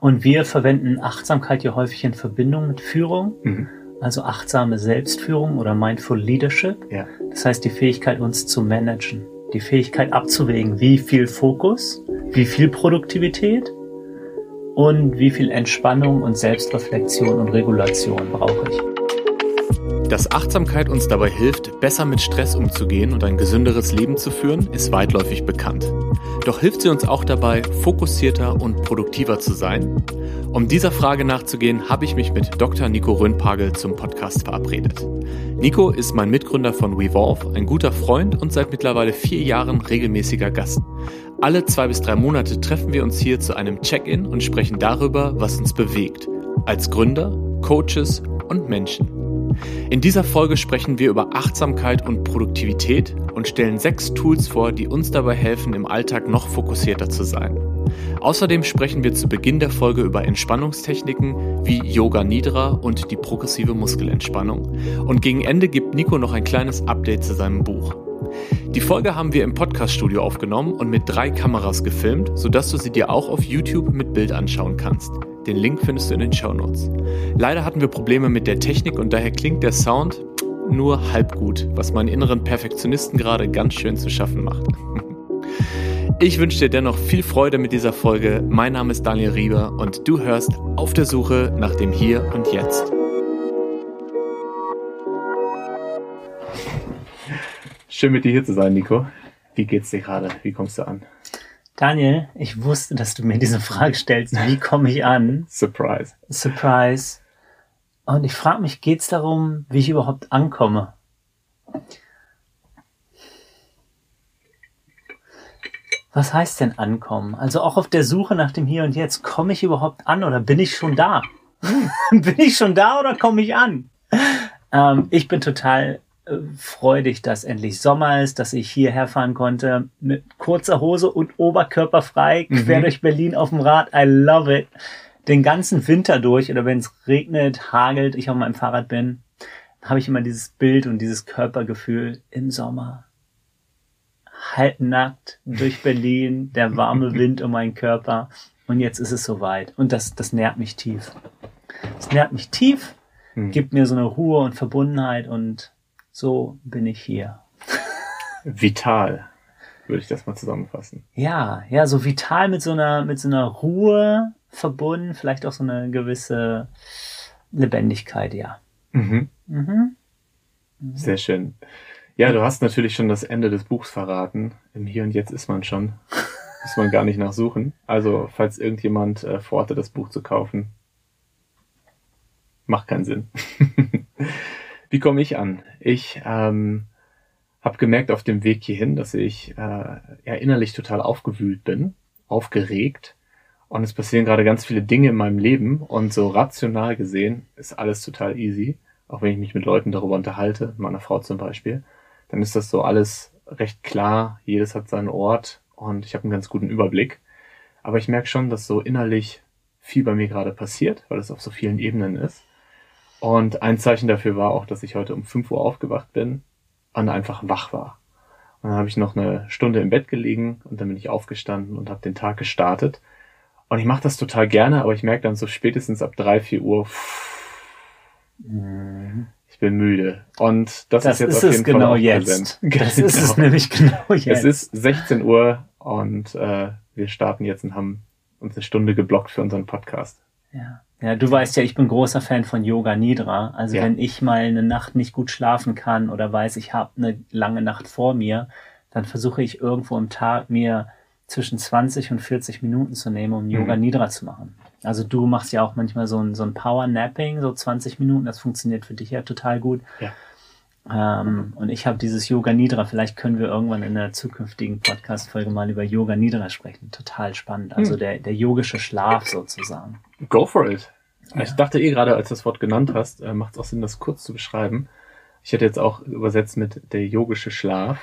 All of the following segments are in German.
Und wir verwenden Achtsamkeit hier häufig in Verbindung mit Führung, mhm. also achtsame Selbstführung oder Mindful Leadership. Ja. Das heißt die Fähigkeit, uns zu managen, die Fähigkeit abzuwägen, wie viel Fokus, wie viel Produktivität und wie viel Entspannung und Selbstreflexion und Regulation brauche ich. Dass Achtsamkeit uns dabei hilft, besser mit Stress umzugehen und ein gesünderes Leben zu führen, ist weitläufig bekannt. Doch hilft sie uns auch dabei, fokussierter und produktiver zu sein? Um dieser Frage nachzugehen, habe ich mich mit Dr. Nico Röhnpagel zum Podcast verabredet. Nico ist mein Mitgründer von Wevolve, ein guter Freund und seit mittlerweile vier Jahren regelmäßiger Gast. Alle zwei bis drei Monate treffen wir uns hier zu einem Check-in und sprechen darüber, was uns bewegt. Als Gründer, Coaches und Menschen. In dieser Folge sprechen wir über Achtsamkeit und Produktivität und stellen sechs Tools vor, die uns dabei helfen, im Alltag noch fokussierter zu sein. Außerdem sprechen wir zu Beginn der Folge über Entspannungstechniken wie Yoga Nidra und die progressive Muskelentspannung. Und gegen Ende gibt Nico noch ein kleines Update zu seinem Buch. Die Folge haben wir im Podcaststudio aufgenommen und mit drei Kameras gefilmt, sodass du sie dir auch auf YouTube mit Bild anschauen kannst. Den Link findest du in den Show Notes. Leider hatten wir Probleme mit der Technik und daher klingt der Sound nur halb gut, was meinen inneren Perfektionisten gerade ganz schön zu schaffen macht. Ich wünsche dir dennoch viel Freude mit dieser Folge. Mein Name ist Daniel Rieber und du hörst auf der Suche nach dem Hier und Jetzt. Schön mit dir hier zu sein, Nico. Wie geht's dir gerade? Wie kommst du an? Daniel, ich wusste, dass du mir diese Frage stellst. Wie komme ich an? Surprise. Surprise. Und ich frage mich, geht's darum, wie ich überhaupt ankomme? Was heißt denn ankommen? Also auch auf der Suche nach dem Hier und Jetzt, komme ich überhaupt an oder bin ich schon da? Bin ich schon da oder komme ich an? Ähm, ich bin total freudig, dass endlich Sommer ist, dass ich hierher fahren konnte mit kurzer Hose und Oberkörper frei, mhm. quer durch Berlin auf dem Rad. I love it. Den ganzen Winter durch oder wenn es regnet, hagelt, ich auf meinem Fahrrad bin, habe ich immer dieses Bild und dieses Körpergefühl im Sommer. Halbnackt durch Berlin, der warme Wind um meinen Körper. Und jetzt ist es soweit. Und das, das nährt mich tief. Das nährt mich tief, mhm. gibt mir so eine Ruhe und Verbundenheit und so bin ich hier. Vital, würde ich das mal zusammenfassen. Ja, ja, so vital mit so einer, mit so einer Ruhe verbunden, vielleicht auch so eine gewisse Lebendigkeit, ja. Mhm. Mhm. mhm. Sehr schön. Ja, du hast natürlich schon das Ende des Buchs verraten. Im Hier und Jetzt ist man schon. Muss man gar nicht nachsuchen. Also, falls irgendjemand äh, vorhatte, das Buch zu kaufen, macht keinen Sinn. Wie komme ich an? Ich ähm, habe gemerkt auf dem Weg hierhin, dass ich äh, ja, innerlich total aufgewühlt bin, aufgeregt. Und es passieren gerade ganz viele Dinge in meinem Leben. Und so rational gesehen ist alles total easy. Auch wenn ich mich mit Leuten darüber unterhalte, meiner Frau zum Beispiel, dann ist das so alles recht klar. Jedes hat seinen Ort und ich habe einen ganz guten Überblick. Aber ich merke schon, dass so innerlich viel bei mir gerade passiert, weil es auf so vielen Ebenen ist. Und ein Zeichen dafür war auch, dass ich heute um 5 Uhr aufgewacht bin und einfach wach war. Und dann habe ich noch eine Stunde im Bett gelegen und dann bin ich aufgestanden und habe den Tag gestartet. Und ich mache das total gerne, aber ich merke dann so spätestens ab 3, 4 Uhr, pff, mhm. ich bin müde. Und das, das ist jetzt ist auf jeden genau Fall auch jetzt. präsent. Das genau. ist es genau. nämlich genau jetzt. Es ist 16 Uhr und äh, wir starten jetzt und haben uns eine Stunde geblockt für unseren Podcast. Ja. Ja, du weißt ja, ich bin großer Fan von Yoga Nidra. Also ja. wenn ich mal eine Nacht nicht gut schlafen kann oder weiß, ich habe eine lange Nacht vor mir, dann versuche ich irgendwo im Tag mir zwischen 20 und 40 Minuten zu nehmen, um Yoga mhm. Nidra zu machen. Also du machst ja auch manchmal so ein, so ein Power Napping, so 20 Minuten, das funktioniert für dich ja total gut. Ja. Ähm, und ich habe dieses Yoga Nidra. Vielleicht können wir irgendwann in der zukünftigen Podcast-Folge mal über Yoga Nidra sprechen. Total spannend. Also hm. der, der yogische Schlaf sozusagen. Go for it. Ja. Ich dachte eh gerade, als du das Wort genannt hast, äh, macht es auch Sinn, das kurz zu beschreiben. Ich hätte jetzt auch übersetzt mit der yogische Schlaf.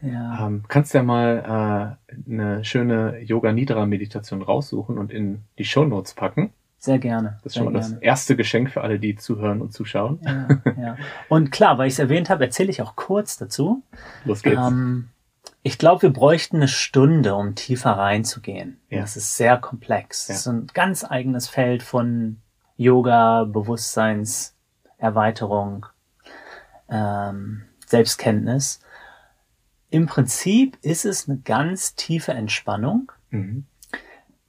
Ja. Ähm, kannst ja mal äh, eine schöne Yoga Nidra Meditation raussuchen und in die Show Notes packen. Sehr gerne. Das ist schon mal gerne. das erste Geschenk für alle, die zuhören und zuschauen. Ja, ja. Und klar, weil ich es erwähnt habe, erzähle ich auch kurz dazu. Los geht's. Ähm, Ich glaube, wir bräuchten eine Stunde, um tiefer reinzugehen. Ja. Das ist sehr komplex. Ja. Das ist ein ganz eigenes Feld von Yoga, Bewusstseinserweiterung, ähm, Selbstkenntnis. Im Prinzip ist es eine ganz tiefe Entspannung. Mhm.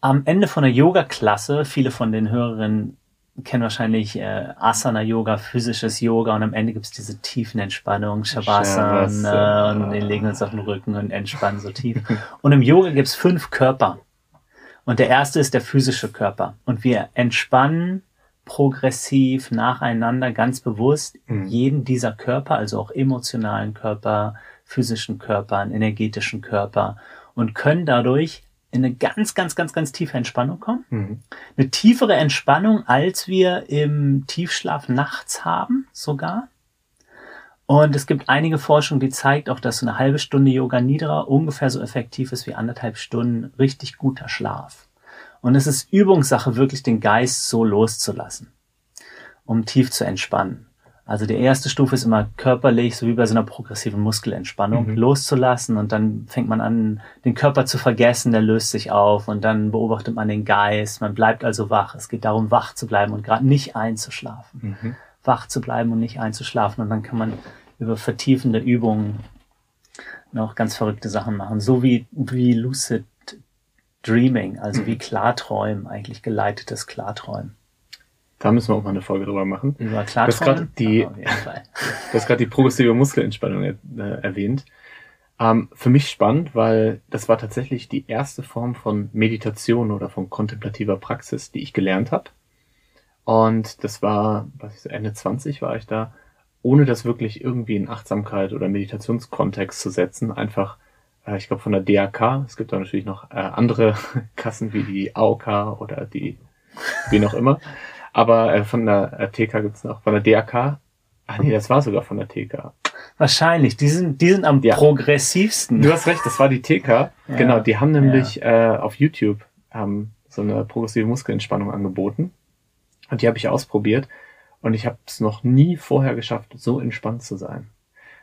Am Ende von der Yoga-Klasse, viele von den Hörerinnen kennen wahrscheinlich äh, Asana-Yoga, physisches Yoga und am Ende gibt's diese tiefen Entspannungen, Shavasana Shavasana. und wir legen uns auf den Rücken und entspannen so tief. Und im Yoga gibt's fünf Körper. Und der erste ist der physische Körper. Und wir entspannen progressiv nacheinander ganz bewusst Mhm. jeden dieser Körper, also auch emotionalen Körper, physischen Körper, energetischen Körper und können dadurch in eine ganz, ganz, ganz, ganz tiefe Entspannung kommen. Mhm. Eine tiefere Entspannung, als wir im Tiefschlaf nachts haben, sogar. Und es gibt einige Forschung, die zeigt auch, dass so eine halbe Stunde Yoga Nidra ungefähr so effektiv ist wie anderthalb Stunden richtig guter Schlaf. Und es ist Übungssache, wirklich den Geist so loszulassen, um tief zu entspannen. Also die erste Stufe ist immer körperlich, so wie bei so einer progressiven Muskelentspannung, Mhm. loszulassen und dann fängt man an, den Körper zu vergessen, der löst sich auf und dann beobachtet man den Geist, man bleibt also wach. Es geht darum, wach zu bleiben und gerade nicht einzuschlafen. Mhm. Wach zu bleiben und nicht einzuschlafen und dann kann man über vertiefende Übungen noch ganz verrückte Sachen machen, so wie, wie Lucid Dreaming, also wie Klarträumen, eigentlich geleitetes Klarträumen. Da müssen wir auch mal eine Folge drüber machen. Über Das Klarträumen? gerade die- hast gerade die progressive Muskelentspannung äh, erwähnt. Ähm, für mich spannend, weil das war tatsächlich die erste Form von Meditation oder von kontemplativer Praxis, die ich gelernt habe. Und das war, was ich so, Ende 20 war ich da, ohne das wirklich irgendwie in Achtsamkeit oder Meditationskontext zu setzen. Einfach, äh, ich glaube von der DAK, es gibt da natürlich noch äh, andere Kassen wie die AOK oder die, wie noch immer. Aber äh, von der TK gibt's noch, von der DAK, ah nee, das war sogar von der TK. Wahrscheinlich, die sind, die sind am Ja. progressivsten. Du hast recht, das war die TK. Ja. Genau, die haben nämlich äh, auf YouTube ähm, so eine progressive Muskelentspannung angeboten. Und die habe ich ausprobiert. Und ich habe es noch nie vorher geschafft, so entspannt zu sein.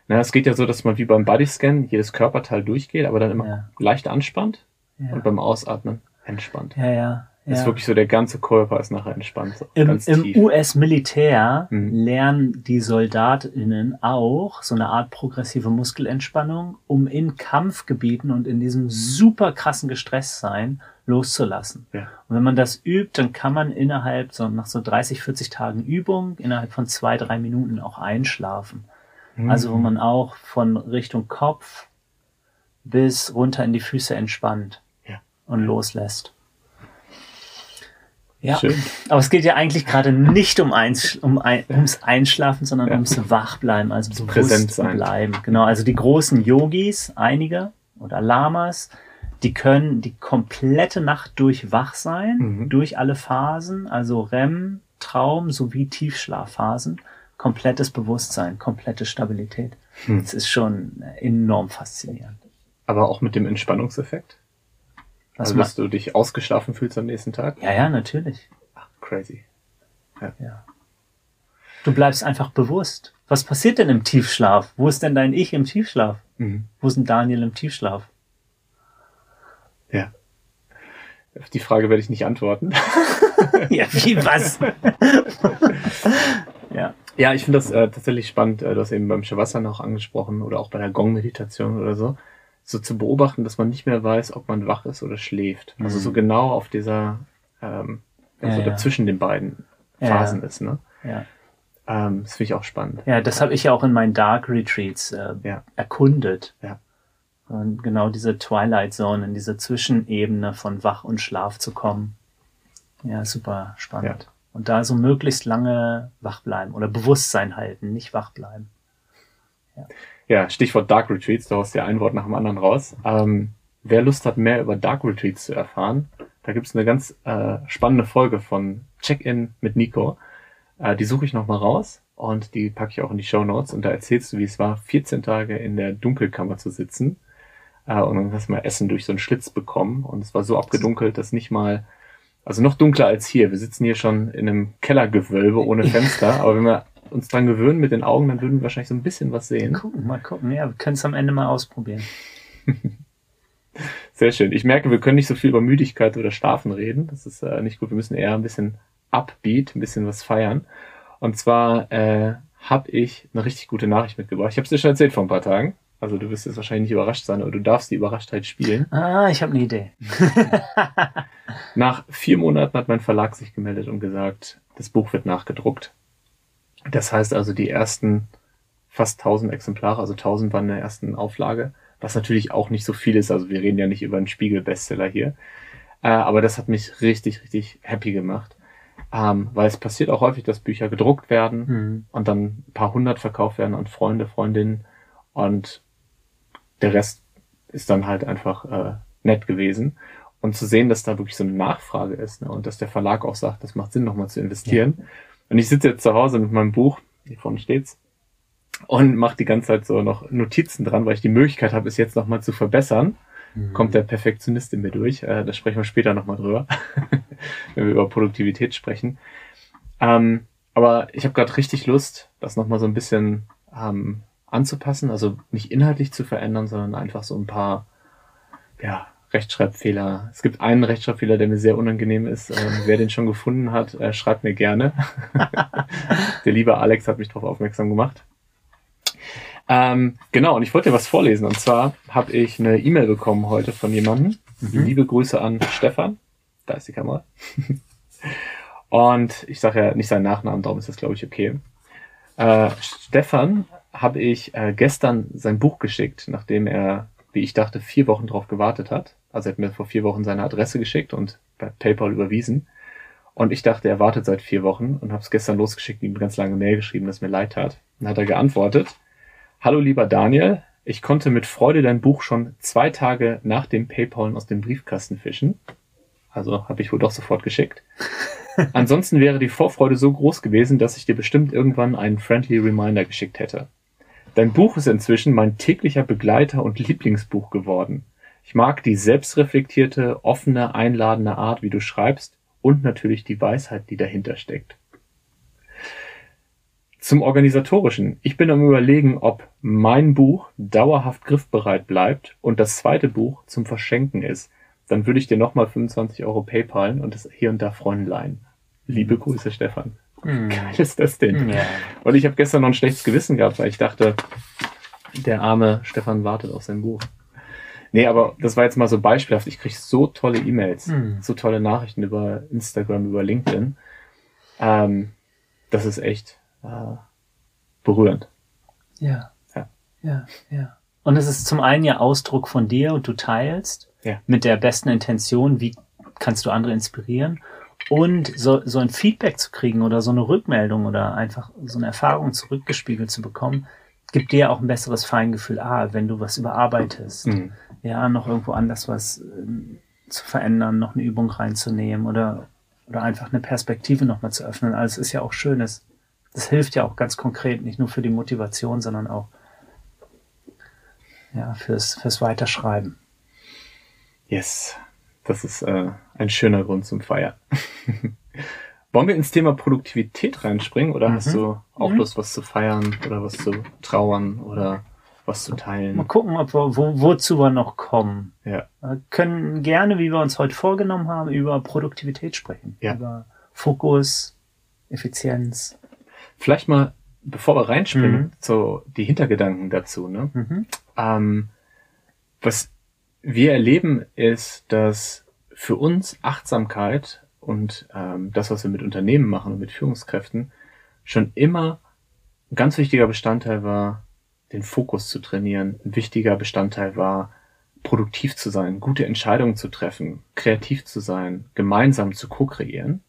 Na, es geht ja so, dass man wie beim Bodyscan jedes Körperteil durchgeht, aber dann immer Ja. leicht anspannt Ja, und beim Ausatmen entspannt. ja, ja. Ist ja. wirklich so, der ganze Körper ist nachher entspannt. So Im, im. US-Militär Mhm. lernen die SoldatInnen auch so eine Art progressive Muskelentspannung, um in Kampfgebieten und in diesem super krassen Gestresstsein loszulassen. Ja. Und wenn man das übt, dann kann man innerhalb, so nach so 30, 40 Tagen Übung, innerhalb von zwei, drei Minuten auch einschlafen. Mhm. Also wo man auch von Richtung Kopf bis runter in die Füße entspannt Ja. und loslässt. Ja, Schön. aber es geht ja eigentlich gerade nicht um eins, um ein, ums Einschlafen, sondern Ja. ums Wachbleiben, also bewusst Präsent sein. bleiben. Genau, also die großen Yogis, einige oder Lamas, die können die komplette Nacht durch wach sein, Mhm. durch alle Phasen, also REM, Traum sowie Tiefschlafphasen, komplettes Bewusstsein, komplette Stabilität. Hm. Das ist schon enorm faszinierend. Aber auch mit dem Entspannungseffekt. Was also, dass du dich ausgeschlafen fühlst am nächsten Tag. ja, ja, natürlich. Ach, crazy. Ja. Du bleibst einfach bewusst. Was passiert denn im Tiefschlaf? Wo ist denn dein Ich im Tiefschlaf? Mhm. Wo ist denn Daniel im Tiefschlaf? Ja. Auf die Frage werde ich nicht antworten. ja, wie was? ja. Ja, ich finde das äh, tatsächlich spannend. Äh, du hast eben beim Shavasana auch angesprochen oder auch bei der Gong-Meditation oder so. So zu beobachten, dass man nicht mehr weiß, ob man wach ist oder schläft. Also Mhm. so genau auf dieser, ähm, Ja, also ja. zwischen den beiden Ja, Phasen ja. ist. Ne? Ja, Ähm, das finde ich auch spannend. ja das habe ich ja auch in meinen Dark Retreats äh, Ja. erkundet. Ja. Und genau diese Twilight Zone, in diese Zwischenebene von Wach und Schlaf zu kommen. Ja, super spannend. Und da so möglichst lange wach bleiben oder Bewusstsein halten, nicht wach bleiben. Ja, Stichwort Dark Retreats, du haust ja ein Wort nach dem anderen raus. Ähm, wer Lust hat, mehr über Dark Retreats zu erfahren, da gibt's eine ganz äh, spannende Folge von Check-In mit Nico. Äh, die suche ich nochmal raus und die packe ich auch in die Show Notes und da erzählst du, wie es war, 14 Tage in der Dunkelkammer zu sitzen äh, und dann hast du mal Essen durch so einen Schlitz bekommen und es war so abgedunkelt, dass nicht mal, also noch dunkler als hier. Wir sitzen hier schon in einem Kellergewölbe ohne Fenster, aber wenn wir uns dran gewöhnen mit den Augen, dann würden wir wahrscheinlich so ein bisschen was sehen. Gucken, mal gucken. Ja, wir können es am Ende mal ausprobieren. Sehr schön. Ich merke, wir können nicht so viel über Müdigkeit oder Schlafen reden. Das ist äh, nicht gut. Wir müssen eher ein bisschen upbeat, ein bisschen was feiern. Und zwar äh, habe ich eine richtig gute Nachricht mitgebracht. Ich habe es dir schon erzählt vor ein paar Tagen. Also du wirst jetzt wahrscheinlich nicht überrascht sein, aber du darfst die Überraschtheit spielen. Ah, ich habe eine Idee. Nach vier Monaten hat mein Verlag sich gemeldet und gesagt, das Buch wird nachgedruckt. Das heißt also, die ersten fast 1000 Exemplare, also 1000 waren in der ersten Auflage, was natürlich auch nicht so viel ist. Also wir reden ja nicht über einen Spiegel-Bestseller hier. Äh, aber das hat mich richtig, richtig happy gemacht. Ähm, weil es passiert auch häufig, dass Bücher gedruckt werden mhm. und dann ein paar hundert verkauft werden an Freunde, Freundinnen und der Rest ist dann halt einfach äh, nett gewesen. Und zu sehen, dass da wirklich so eine Nachfrage ist ne? und dass der Verlag auch sagt, das macht Sinn, nochmal zu investieren. Ja. Und ich sitze jetzt zu Hause mit meinem Buch, hier vorne steht's, und mache die ganze Zeit so noch Notizen dran, weil ich die Möglichkeit habe, es jetzt nochmal zu verbessern. Mhm. Kommt der Perfektionist in mir durch. Äh, da sprechen wir später nochmal drüber, wenn wir über Produktivität sprechen. Ähm, aber ich habe gerade richtig Lust, das nochmal so ein bisschen ähm, anzupassen, also nicht inhaltlich zu verändern, sondern einfach so ein paar ja, Rechtschreibfehler. Es gibt einen Rechtschreibfehler, der mir sehr unangenehm ist. Ähm, wer den schon gefunden hat, äh, schreibt mir gerne. der liebe Alex hat mich darauf aufmerksam gemacht. Ähm, genau, und ich wollte dir was vorlesen. Und zwar habe ich eine E-Mail bekommen heute von jemandem. Mhm. Liebe Grüße an Stefan. Da ist die Kamera. und ich sage ja nicht seinen Nachnamen, darum ist das, glaube ich, okay. Äh, Stefan habe ich äh, gestern sein Buch geschickt, nachdem er, wie ich dachte, vier Wochen drauf gewartet hat. Also er hat mir vor vier Wochen seine Adresse geschickt und bei PayPal überwiesen. Und ich dachte, er wartet seit vier Wochen und habe es gestern losgeschickt, ihm ganz lange Mail geschrieben, dass mir leid tat. Dann hat er geantwortet, Hallo lieber Daniel, ich konnte mit Freude dein Buch schon zwei Tage nach dem PayPal aus dem Briefkasten fischen. Also habe ich wohl doch sofort geschickt. Ansonsten wäre die Vorfreude so groß gewesen, dass ich dir bestimmt irgendwann einen friendly Reminder geschickt hätte. Dein Buch ist inzwischen mein täglicher Begleiter und Lieblingsbuch geworden. Ich mag die selbstreflektierte, offene, einladende Art, wie du schreibst und natürlich die Weisheit, die dahinter steckt. Zum Organisatorischen. Ich bin am überlegen, ob mein Buch dauerhaft griffbereit bleibt und das zweite Buch zum Verschenken ist. Dann würde ich dir nochmal 25 Euro PayPalen und das hier und da Freundlein. Liebe Grüße, Stefan. Wie geil ist das denn? Ja. Und ich habe gestern noch ein schlechtes Gewissen gehabt, weil ich dachte, der arme Stefan wartet auf sein Buch. Nee, aber das war jetzt mal so beispielhaft. Ich kriege so tolle E-Mails, mhm. so tolle Nachrichten über Instagram, über LinkedIn. Ähm, das ist echt äh, berührend. Ja. ja. Ja, ja. Und es ist zum einen ja Ausdruck von dir und du teilst ja. mit der besten Intention, wie kannst du andere inspirieren. Und so, so ein Feedback zu kriegen oder so eine Rückmeldung oder einfach so eine Erfahrung zurückgespiegelt zu bekommen, gibt dir auch ein besseres Feingefühl, ah, wenn du was überarbeitest, mhm. ja, noch irgendwo anders was äh, zu verändern, noch eine Übung reinzunehmen oder, oder einfach eine Perspektive nochmal zu öffnen. Also es ist ja auch schön, das, das hilft ja auch ganz konkret, nicht nur für die Motivation, sondern auch ja, fürs, fürs Weiterschreiben. Yes. Das ist äh, ein schöner Grund zum Feiern. Wollen wir ins Thema Produktivität reinspringen oder mhm. hast du auch mhm. Lust, was zu feiern oder was zu trauern oder was zu teilen? Mal gucken, ob wir, wo, wozu wir noch kommen. Ja. Wir können gerne, wie wir uns heute vorgenommen haben, über Produktivität sprechen. Ja. Über Fokus, Effizienz. Vielleicht mal, bevor wir reinspringen, mhm. so die Hintergedanken dazu. Ne? Mhm. Ähm, was wir erleben, ist, dass für uns Achtsamkeit und ähm, das, was wir mit Unternehmen machen und mit Führungskräften, schon immer ein ganz wichtiger Bestandteil war, den Fokus zu trainieren. Ein wichtiger Bestandteil war, produktiv zu sein, gute Entscheidungen zu treffen, kreativ zu sein, gemeinsam zu co-kreieren.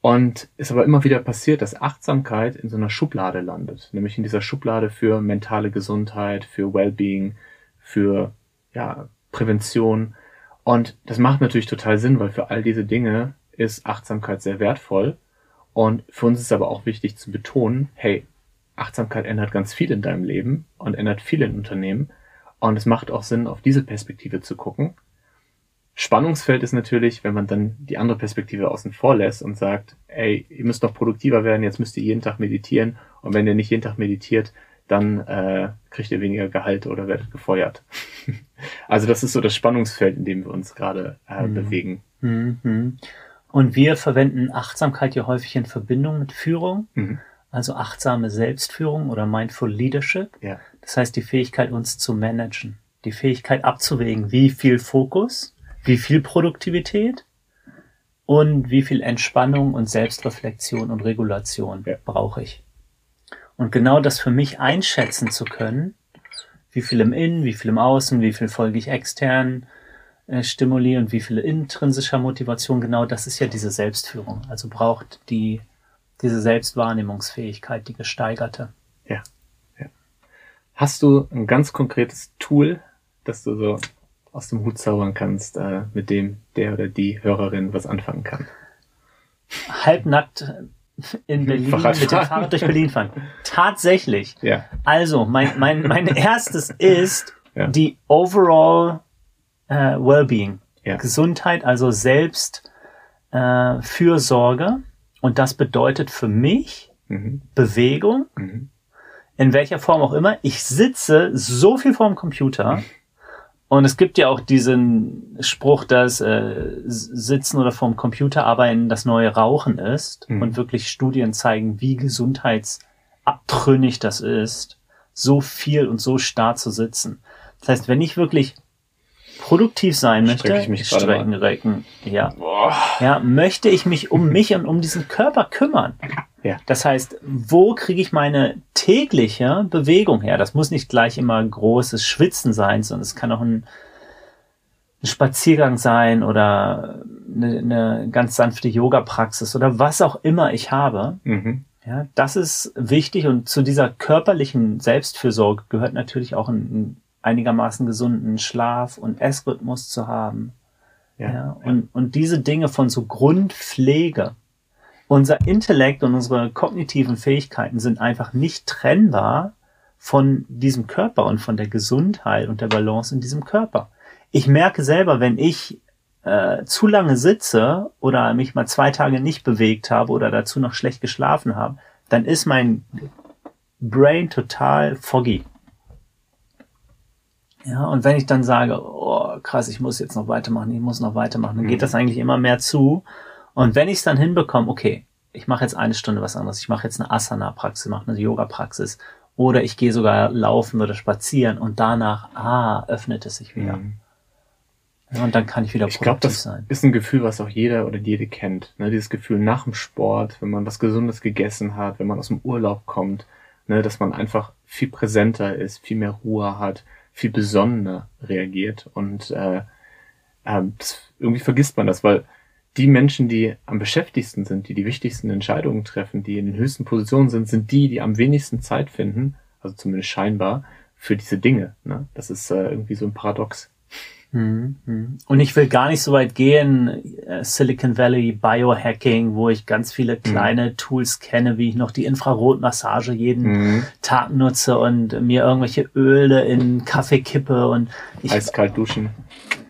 Und es aber immer wieder passiert, dass Achtsamkeit in so einer Schublade landet, nämlich in dieser Schublade für mentale Gesundheit, für Wellbeing, für ja, Prävention. Und das macht natürlich total Sinn, weil für all diese Dinge ist Achtsamkeit sehr wertvoll. Und für uns ist aber auch wichtig zu betonen, hey, Achtsamkeit ändert ganz viel in deinem Leben und ändert viel in Unternehmen. Und es macht auch Sinn, auf diese Perspektive zu gucken. Spannungsfeld ist natürlich, wenn man dann die andere Perspektive außen vor lässt und sagt, ey, ihr müsst noch produktiver werden, jetzt müsst ihr jeden Tag meditieren. Und wenn ihr nicht jeden Tag meditiert, dann äh, kriegt ihr weniger Gehalt oder werdet gefeuert. also das ist so das Spannungsfeld, in dem wir uns gerade äh, mhm. bewegen. Mhm. Und wir verwenden Achtsamkeit ja häufig in Verbindung mit Führung, mhm. also achtsame Selbstführung oder Mindful Leadership. Ja. Das heißt, die Fähigkeit, uns zu managen, die Fähigkeit abzuwägen, wie viel Fokus, wie viel Produktivität und wie viel Entspannung und Selbstreflexion und Regulation ja. brauche ich. Und genau das für mich einschätzen zu können, wie viel im Innen, wie viel im Außen, wie viel folge ich extern Stimuli und wie viel intrinsischer Motivation, genau das ist ja diese Selbstführung. Also braucht die, diese Selbstwahrnehmungsfähigkeit, die gesteigerte. Ja. ja. Hast du ein ganz konkretes Tool, das du so aus dem Hut zaubern kannst, äh, mit dem der oder die Hörerin was anfangen kann? Halbnackt in Berlin mit dem Fahrrad durch Berlin fahren. Tatsächlich. Ja. Also, mein, mein, mein erstes ist ja. die overall äh, Wellbeing. Ja. Gesundheit, also selbst äh, Fürsorge. Und das bedeutet für mich mhm. Bewegung, mhm. in welcher Form auch immer. Ich sitze so viel vor dem Computer. Mhm und es gibt ja auch diesen Spruch, dass äh, Sitzen oder vorm Computer arbeiten das neue Rauchen ist mhm. und wirklich Studien zeigen, wie gesundheitsabtrünnig das ist, so viel und so starr zu sitzen. Das heißt, wenn ich wirklich produktiv sein möchte, ich mich Strecken recken, ja, Boah. ja, möchte ich mich um mich und um diesen Körper kümmern. Ja. Das heißt, wo kriege ich meine tägliche Bewegung her? Das muss nicht gleich immer großes Schwitzen sein, sondern es kann auch ein, ein Spaziergang sein oder eine, eine ganz sanfte Yoga-Praxis oder was auch immer ich habe. Mhm. Ja, das ist wichtig und zu dieser körperlichen Selbstfürsorge gehört natürlich auch ein, ein einigermaßen gesunden Schlaf und Essrhythmus zu haben. Ja, ja, und, und diese Dinge von so Grundpflege. Unser Intellekt und unsere kognitiven Fähigkeiten sind einfach nicht trennbar von diesem Körper und von der Gesundheit und der Balance in diesem Körper. Ich merke selber, wenn ich äh, zu lange sitze oder mich mal zwei Tage nicht bewegt habe oder dazu noch schlecht geschlafen habe, dann ist mein Brain total foggy. Ja, und wenn ich dann sage, oh krass, ich muss jetzt noch weitermachen, ich muss noch weitermachen, dann mhm. geht das eigentlich immer mehr zu. Und wenn ich es dann hinbekomme, okay, ich mache jetzt eine Stunde was anderes, ich mache jetzt eine Asana-Praxis, mache eine Yoga-Praxis oder ich gehe sogar laufen oder spazieren und danach, ah, öffnet es sich wieder. Mhm. Ja, und dann kann ich wieder produktiv ich glaub, das sein. Ist ein Gefühl, was auch jeder oder jede kennt. Ne? Dieses Gefühl nach dem Sport, wenn man was Gesundes gegessen hat, wenn man aus dem Urlaub kommt, ne? dass man einfach viel präsenter ist, viel mehr Ruhe hat, viel besonnener reagiert und äh, äh, irgendwie vergisst man das, weil die Menschen, die am beschäftigsten sind, die die wichtigsten Entscheidungen treffen, die in den höchsten Positionen sind, sind die, die am wenigsten Zeit finden, also zumindest scheinbar, für diese Dinge. Ne? Das ist äh, irgendwie so ein Paradox. Mhm. Und ich will gar nicht so weit gehen, äh, Silicon Valley Biohacking, wo ich ganz viele mhm. kleine mhm. Tools kenne, wie ich noch die Infrarotmassage jeden mhm. Tag nutze und mir irgendwelche Öle in Kaffee kippe und ich, eiskalt duschen.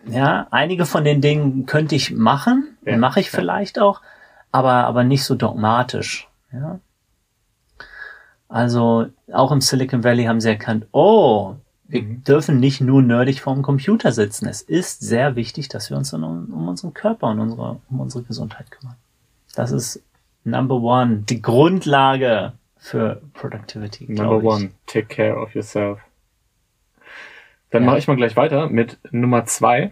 Ja, einige von den Dingen könnte ich machen, ja, mache ich ja. vielleicht auch, aber aber nicht so dogmatisch. Ja. Also auch im Silicon Valley haben sie erkannt, oh, wir mhm. dürfen nicht nur nerdig vorm Computer sitzen. Es ist sehr wichtig, dass wir uns um, um unseren Körper und unsere, um unsere Gesundheit kümmern. Das ist Number One, die Grundlage für Productivity. Number One, take care of yourself. Dann ja. mache ich mal gleich weiter mit Nummer zwei.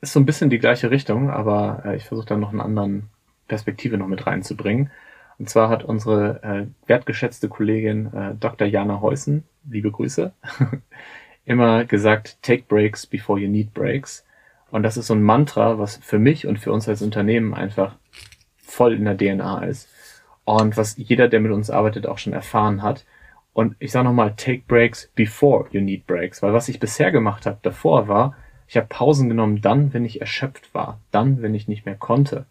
Ist so ein bisschen die gleiche Richtung, aber äh, ich versuche dann noch eine andere Perspektive noch mit reinzubringen. Und zwar hat unsere äh, wertgeschätzte Kollegin äh, Dr. Jana Heusen, liebe Grüße, immer gesagt, take breaks before you need breaks. Und das ist so ein Mantra, was für mich und für uns als Unternehmen einfach voll in der DNA ist. Und was jeder, der mit uns arbeitet, auch schon erfahren hat. Und ich sage nochmal, take breaks before you need breaks. Weil was ich bisher gemacht habe davor war, ich habe Pausen genommen dann, wenn ich erschöpft war. Dann, wenn ich nicht mehr konnte.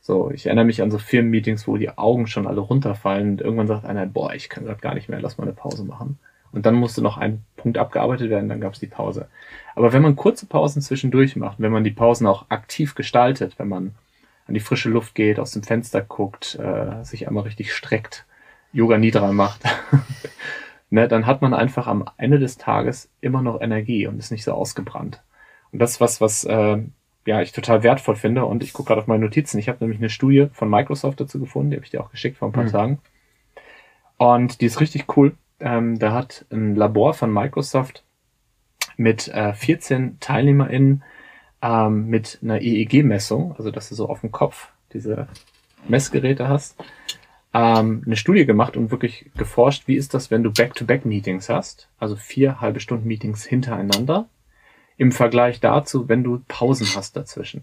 So, ich erinnere mich an so Firmenmeetings, wo die Augen schon alle runterfallen und irgendwann sagt einer, boah, ich kann gerade gar nicht mehr, lass mal eine Pause machen. Und dann musste noch ein Punkt abgearbeitet werden, dann gab es die Pause. Aber wenn man kurze Pausen zwischendurch macht, wenn man die Pausen auch aktiv gestaltet, wenn man an die frische Luft geht, aus dem Fenster guckt, äh, sich einmal richtig streckt, Yoga Nidra macht, ne, dann hat man einfach am Ende des Tages immer noch Energie und ist nicht so ausgebrannt. Und das ist was, was äh, ja, ich total wertvoll finde. Und ich gucke gerade auf meine Notizen. Ich habe nämlich eine Studie von Microsoft dazu gefunden, die habe ich dir auch geschickt vor ein paar mhm. Tagen. Und die ist richtig cool. Ähm, da hat ein Labor von Microsoft mit äh, 14 TeilnehmerInnen ähm, mit einer EEG-Messung, also dass du so auf dem Kopf diese Messgeräte hast, ähm, eine Studie gemacht und wirklich geforscht, wie ist das, wenn du Back-to-Back-Meetings hast, also vier halbe Stunden Meetings hintereinander, im Vergleich dazu, wenn du Pausen hast dazwischen.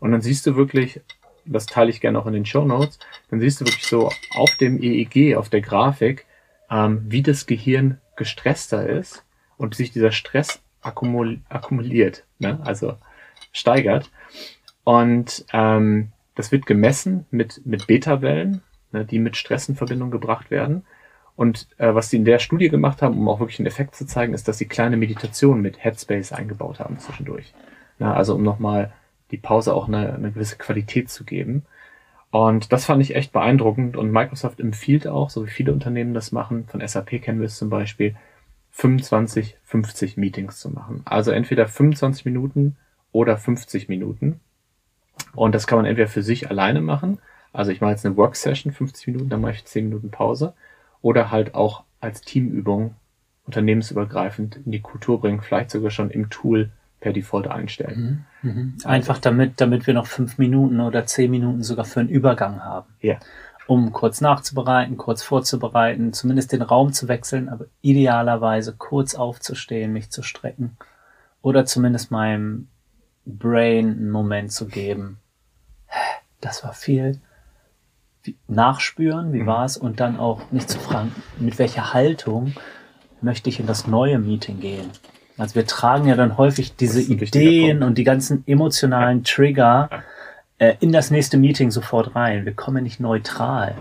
Und dann siehst du wirklich, das teile ich gerne auch in den Show Notes, dann siehst du wirklich so auf dem EEG, auf der Grafik, ähm, wie das Gehirn gestresster ist und sich dieser Stress akkumul akkumuliert, ne? also steigert. Und ähm, das wird gemessen mit, mit Beta-Wellen, ne, die mit Stress in Verbindung gebracht werden. Und äh, was sie in der Studie gemacht haben, um auch wirklich einen Effekt zu zeigen, ist, dass sie kleine Meditationen mit Headspace eingebaut haben zwischendurch. Na, also um nochmal die Pause auch eine, eine gewisse Qualität zu geben. Und das fand ich echt beeindruckend. Und Microsoft empfiehlt auch, so wie viele Unternehmen das machen, von SAP kennen wir es zum Beispiel, 25, 50 Meetings zu machen. Also entweder 25 Minuten oder 50 Minuten. Und das kann man entweder für sich alleine machen. Also ich mache jetzt eine Work-Session, 50 Minuten, dann mache ich 10 Minuten Pause. Oder halt auch als Teamübung unternehmensübergreifend in die Kultur bringen, vielleicht sogar schon im Tool per Default einstellen. Mhm, mh. Also Einfach damit, damit wir noch fünf Minuten oder zehn Minuten sogar für einen Übergang haben. Ja. Um kurz nachzubereiten, kurz vorzubereiten, zumindest den Raum zu wechseln, aber idealerweise kurz aufzustehen, mich zu strecken oder zumindest meinem Brain einen Moment zu geben. Das war viel. Nachspüren, wie mhm. war es und dann auch nicht zu fragen, mit welcher Haltung möchte ich in das neue Meeting gehen. Also wir tragen ja dann häufig diese Ideen und die ganzen emotionalen Trigger äh, in das nächste Meeting sofort rein. Wir kommen nicht neutral.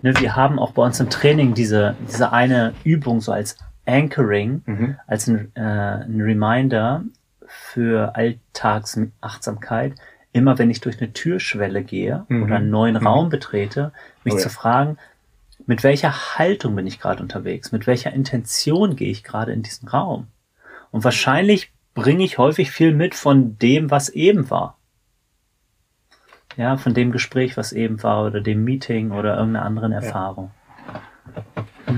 Ne, wir haben auch bei uns im Training diese, diese eine Übung so als Anchoring, mhm. als ein, äh, ein Reminder für Alltagsachtsamkeit, immer wenn ich durch eine Türschwelle gehe mhm. oder einen neuen mhm. Raum betrete, mich oh, ja. zu fragen, mit welcher Haltung bin ich gerade unterwegs? Mit welcher Intention gehe ich gerade in diesen Raum? Und wahrscheinlich bringe ich häufig viel mit von dem, was eben war. Ja, von dem Gespräch, was eben war, oder dem Meeting oder irgendeiner anderen Erfahrung. Ja.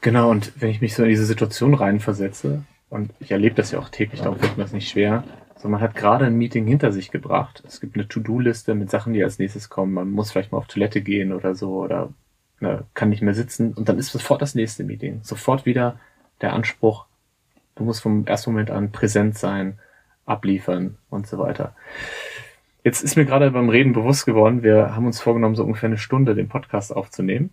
Genau, und wenn ich mich so in diese Situation reinversetze, und ich erlebe das ja auch täglich, darum fällt mir das nicht schwer, so man hat gerade ein Meeting hinter sich gebracht. Es gibt eine To-Do-Liste mit Sachen, die als nächstes kommen. Man muss vielleicht mal auf Toilette gehen oder so oder ne, kann nicht mehr sitzen. Und dann ist sofort das nächste Meeting. Sofort wieder der Anspruch, Du musst vom ersten Moment an präsent sein, abliefern und so weiter. Jetzt ist mir gerade beim Reden bewusst geworden, wir haben uns vorgenommen, so ungefähr eine Stunde den Podcast aufzunehmen.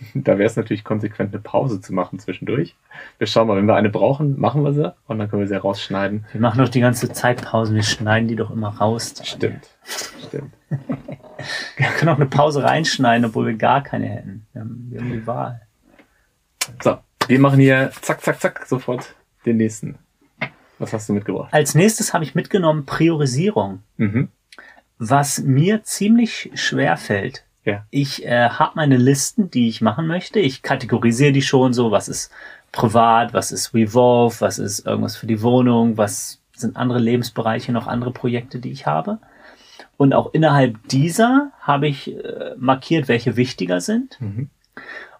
Da wäre es natürlich konsequent, eine Pause zu machen zwischendurch. Wir schauen mal, wenn wir eine brauchen, machen wir sie und dann können wir sie rausschneiden. Wir machen doch die ganze Zeit Pausen, wir schneiden die doch immer raus. Stimmt, stimmt. wir können auch eine Pause reinschneiden, obwohl wir gar keine hätten. Wir haben, wir haben die Wahl. So, wir machen hier zack, zack, zack sofort den nächsten. Was hast du mitgebracht? Als nächstes habe ich mitgenommen Priorisierung. Mhm. Was mir ziemlich schwer fällt. Ja. Ich äh, habe meine Listen, die ich machen möchte. Ich kategorisiere die schon so, was ist privat, was ist Revolve, was ist irgendwas für die Wohnung, was sind andere Lebensbereiche, noch andere Projekte, die ich habe. Und auch innerhalb dieser habe ich äh, markiert, welche wichtiger sind. Mhm.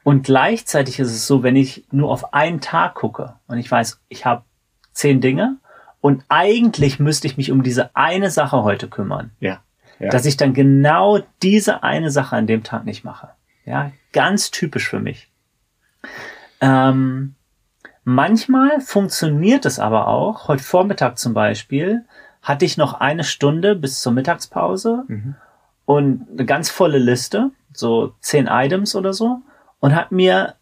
Und gleichzeitig ist es so, wenn ich nur auf einen Tag gucke und ich weiß, ich habe zehn Dinge und eigentlich müsste ich mich um diese eine Sache heute kümmern. Ja. Ja. Dass ich dann genau diese eine Sache an dem Tag nicht mache. Ja, ganz typisch für mich. Ähm, manchmal funktioniert es aber auch. Heute Vormittag zum Beispiel hatte ich noch eine Stunde bis zur Mittagspause mhm. und eine ganz volle Liste, so zehn Items oder so und hat mir,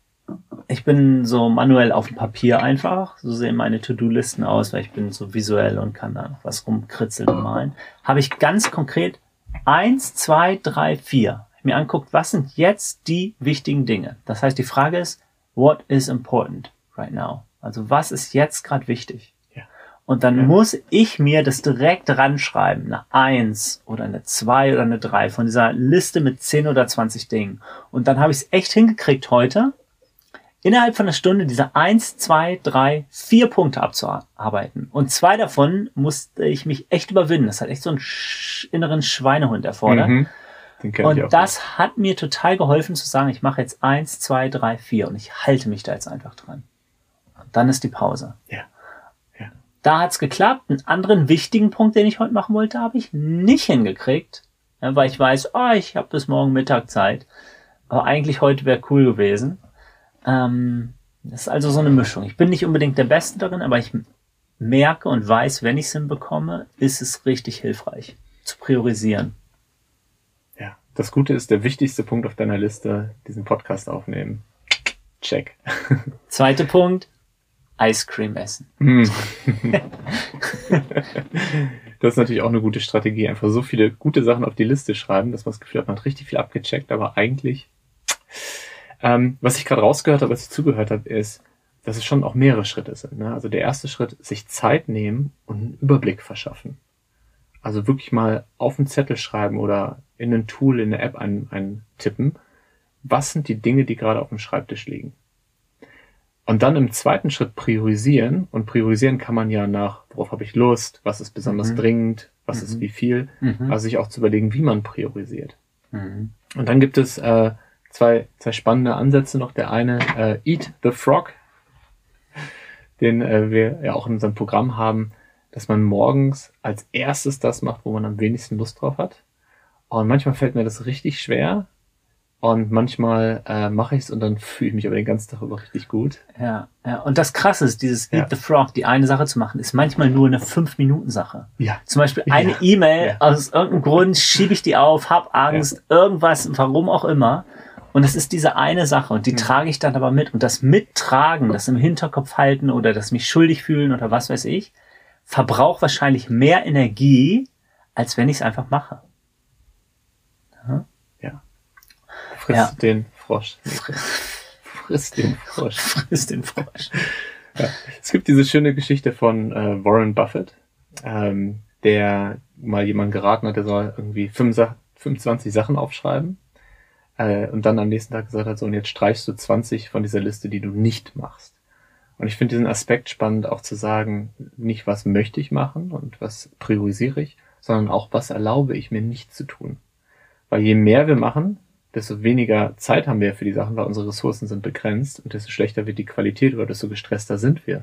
ich bin so manuell auf dem Papier einfach, so sehen meine To-Do-Listen aus, weil ich bin so visuell und kann da noch was rumkritzeln und malen, habe ich ganz konkret eins, zwei, drei, vier mir anguckt, was sind jetzt die wichtigen Dinge. Das heißt, die Frage ist, what is important right now? Also was ist jetzt gerade wichtig? Ja. Und dann ja. muss ich mir das direkt ranschreiben, eine Eins oder eine Zwei oder eine Drei von dieser Liste mit 10 oder 20 Dingen. Und dann habe ich es echt hingekriegt heute, innerhalb von einer Stunde diese eins, zwei, drei, vier Punkte abzuarbeiten. Und zwei davon musste ich mich echt überwinden. Das hat echt so einen inneren Schweinehund erfordert. Mhm. Und das nicht. hat mir total geholfen zu sagen, ich mache jetzt eins, zwei, drei, vier und ich halte mich da jetzt einfach dran. Und dann ist die Pause. Ja. ja. Da hat's geklappt. Einen anderen wichtigen Punkt, den ich heute machen wollte, habe ich nicht hingekriegt, weil ich weiß, oh, ich habe bis morgen Mittag Zeit. Aber eigentlich heute wäre cool gewesen. Ähm, das ist also so eine Mischung. Ich bin nicht unbedingt der Beste darin, aber ich merke und weiß, wenn ich es hinbekomme, ist es richtig hilfreich zu priorisieren. Ja, das Gute ist, der wichtigste Punkt auf deiner Liste, diesen Podcast aufnehmen. Check. Zweiter Punkt, Ice Cream essen. Hm. das ist natürlich auch eine gute Strategie. Einfach so viele gute Sachen auf die Liste schreiben, dass man das Gefühl hat, man hat richtig viel abgecheckt, aber eigentlich ähm, was ich gerade rausgehört habe, als ich zugehört habe, ist, dass es schon auch mehrere Schritte sind. Ne? Also der erste Schritt, sich Zeit nehmen und einen Überblick verschaffen. Also wirklich mal auf einen Zettel schreiben oder in ein Tool, in eine App eintippen. Was sind die Dinge, die gerade auf dem Schreibtisch liegen? Und dann im zweiten Schritt priorisieren. Und priorisieren kann man ja nach, worauf habe ich Lust, was ist besonders mhm. dringend, was mhm. ist wie viel. Mhm. Also sich auch zu überlegen, wie man priorisiert. Mhm. Und dann gibt es äh, zwei, zwei spannende Ansätze noch. Der eine, äh, Eat the Frog, den äh, wir ja auch in unserem Programm haben, dass man morgens als erstes das macht, wo man am wenigsten Lust drauf hat. Und manchmal fällt mir das richtig schwer. Und manchmal äh, mache ich es und dann fühle ich mich aber den ganzen Tag über richtig gut. Ja, ja. Und das Krasse ist, dieses Eat ja. the Frog, die eine Sache zu machen, ist manchmal nur eine fünf Minuten Sache. Ja. Zum Beispiel eine ja. E-Mail, ja. aus irgendeinem Grund schiebe ich die auf, hab Angst, irgendwas, warum auch immer. Und es ist diese eine Sache und die mhm. trage ich dann aber mit. Und das Mittragen, das im Hinterkopf halten oder das mich schuldig fühlen oder was weiß ich, verbraucht wahrscheinlich mehr Energie, als wenn ich es einfach mache. Ja. ja. Friss ja. den Frosch. Friss den Frosch. Friss den Frosch. Ja. Es gibt diese schöne Geschichte von äh, Warren Buffett, ähm, der mal jemand geraten hat, der soll irgendwie 25 Sachen aufschreiben äh, und dann am nächsten Tag gesagt hat, so und jetzt streichst du 20 von dieser Liste, die du nicht machst. Und ich finde diesen Aspekt spannend, auch zu sagen, nicht was möchte ich machen und was priorisiere ich, sondern auch was erlaube ich mir nicht zu tun. Weil je mehr wir machen, desto weniger Zeit haben wir für die Sachen, weil unsere Ressourcen sind begrenzt und desto schlechter wird die Qualität oder desto gestresster sind wir.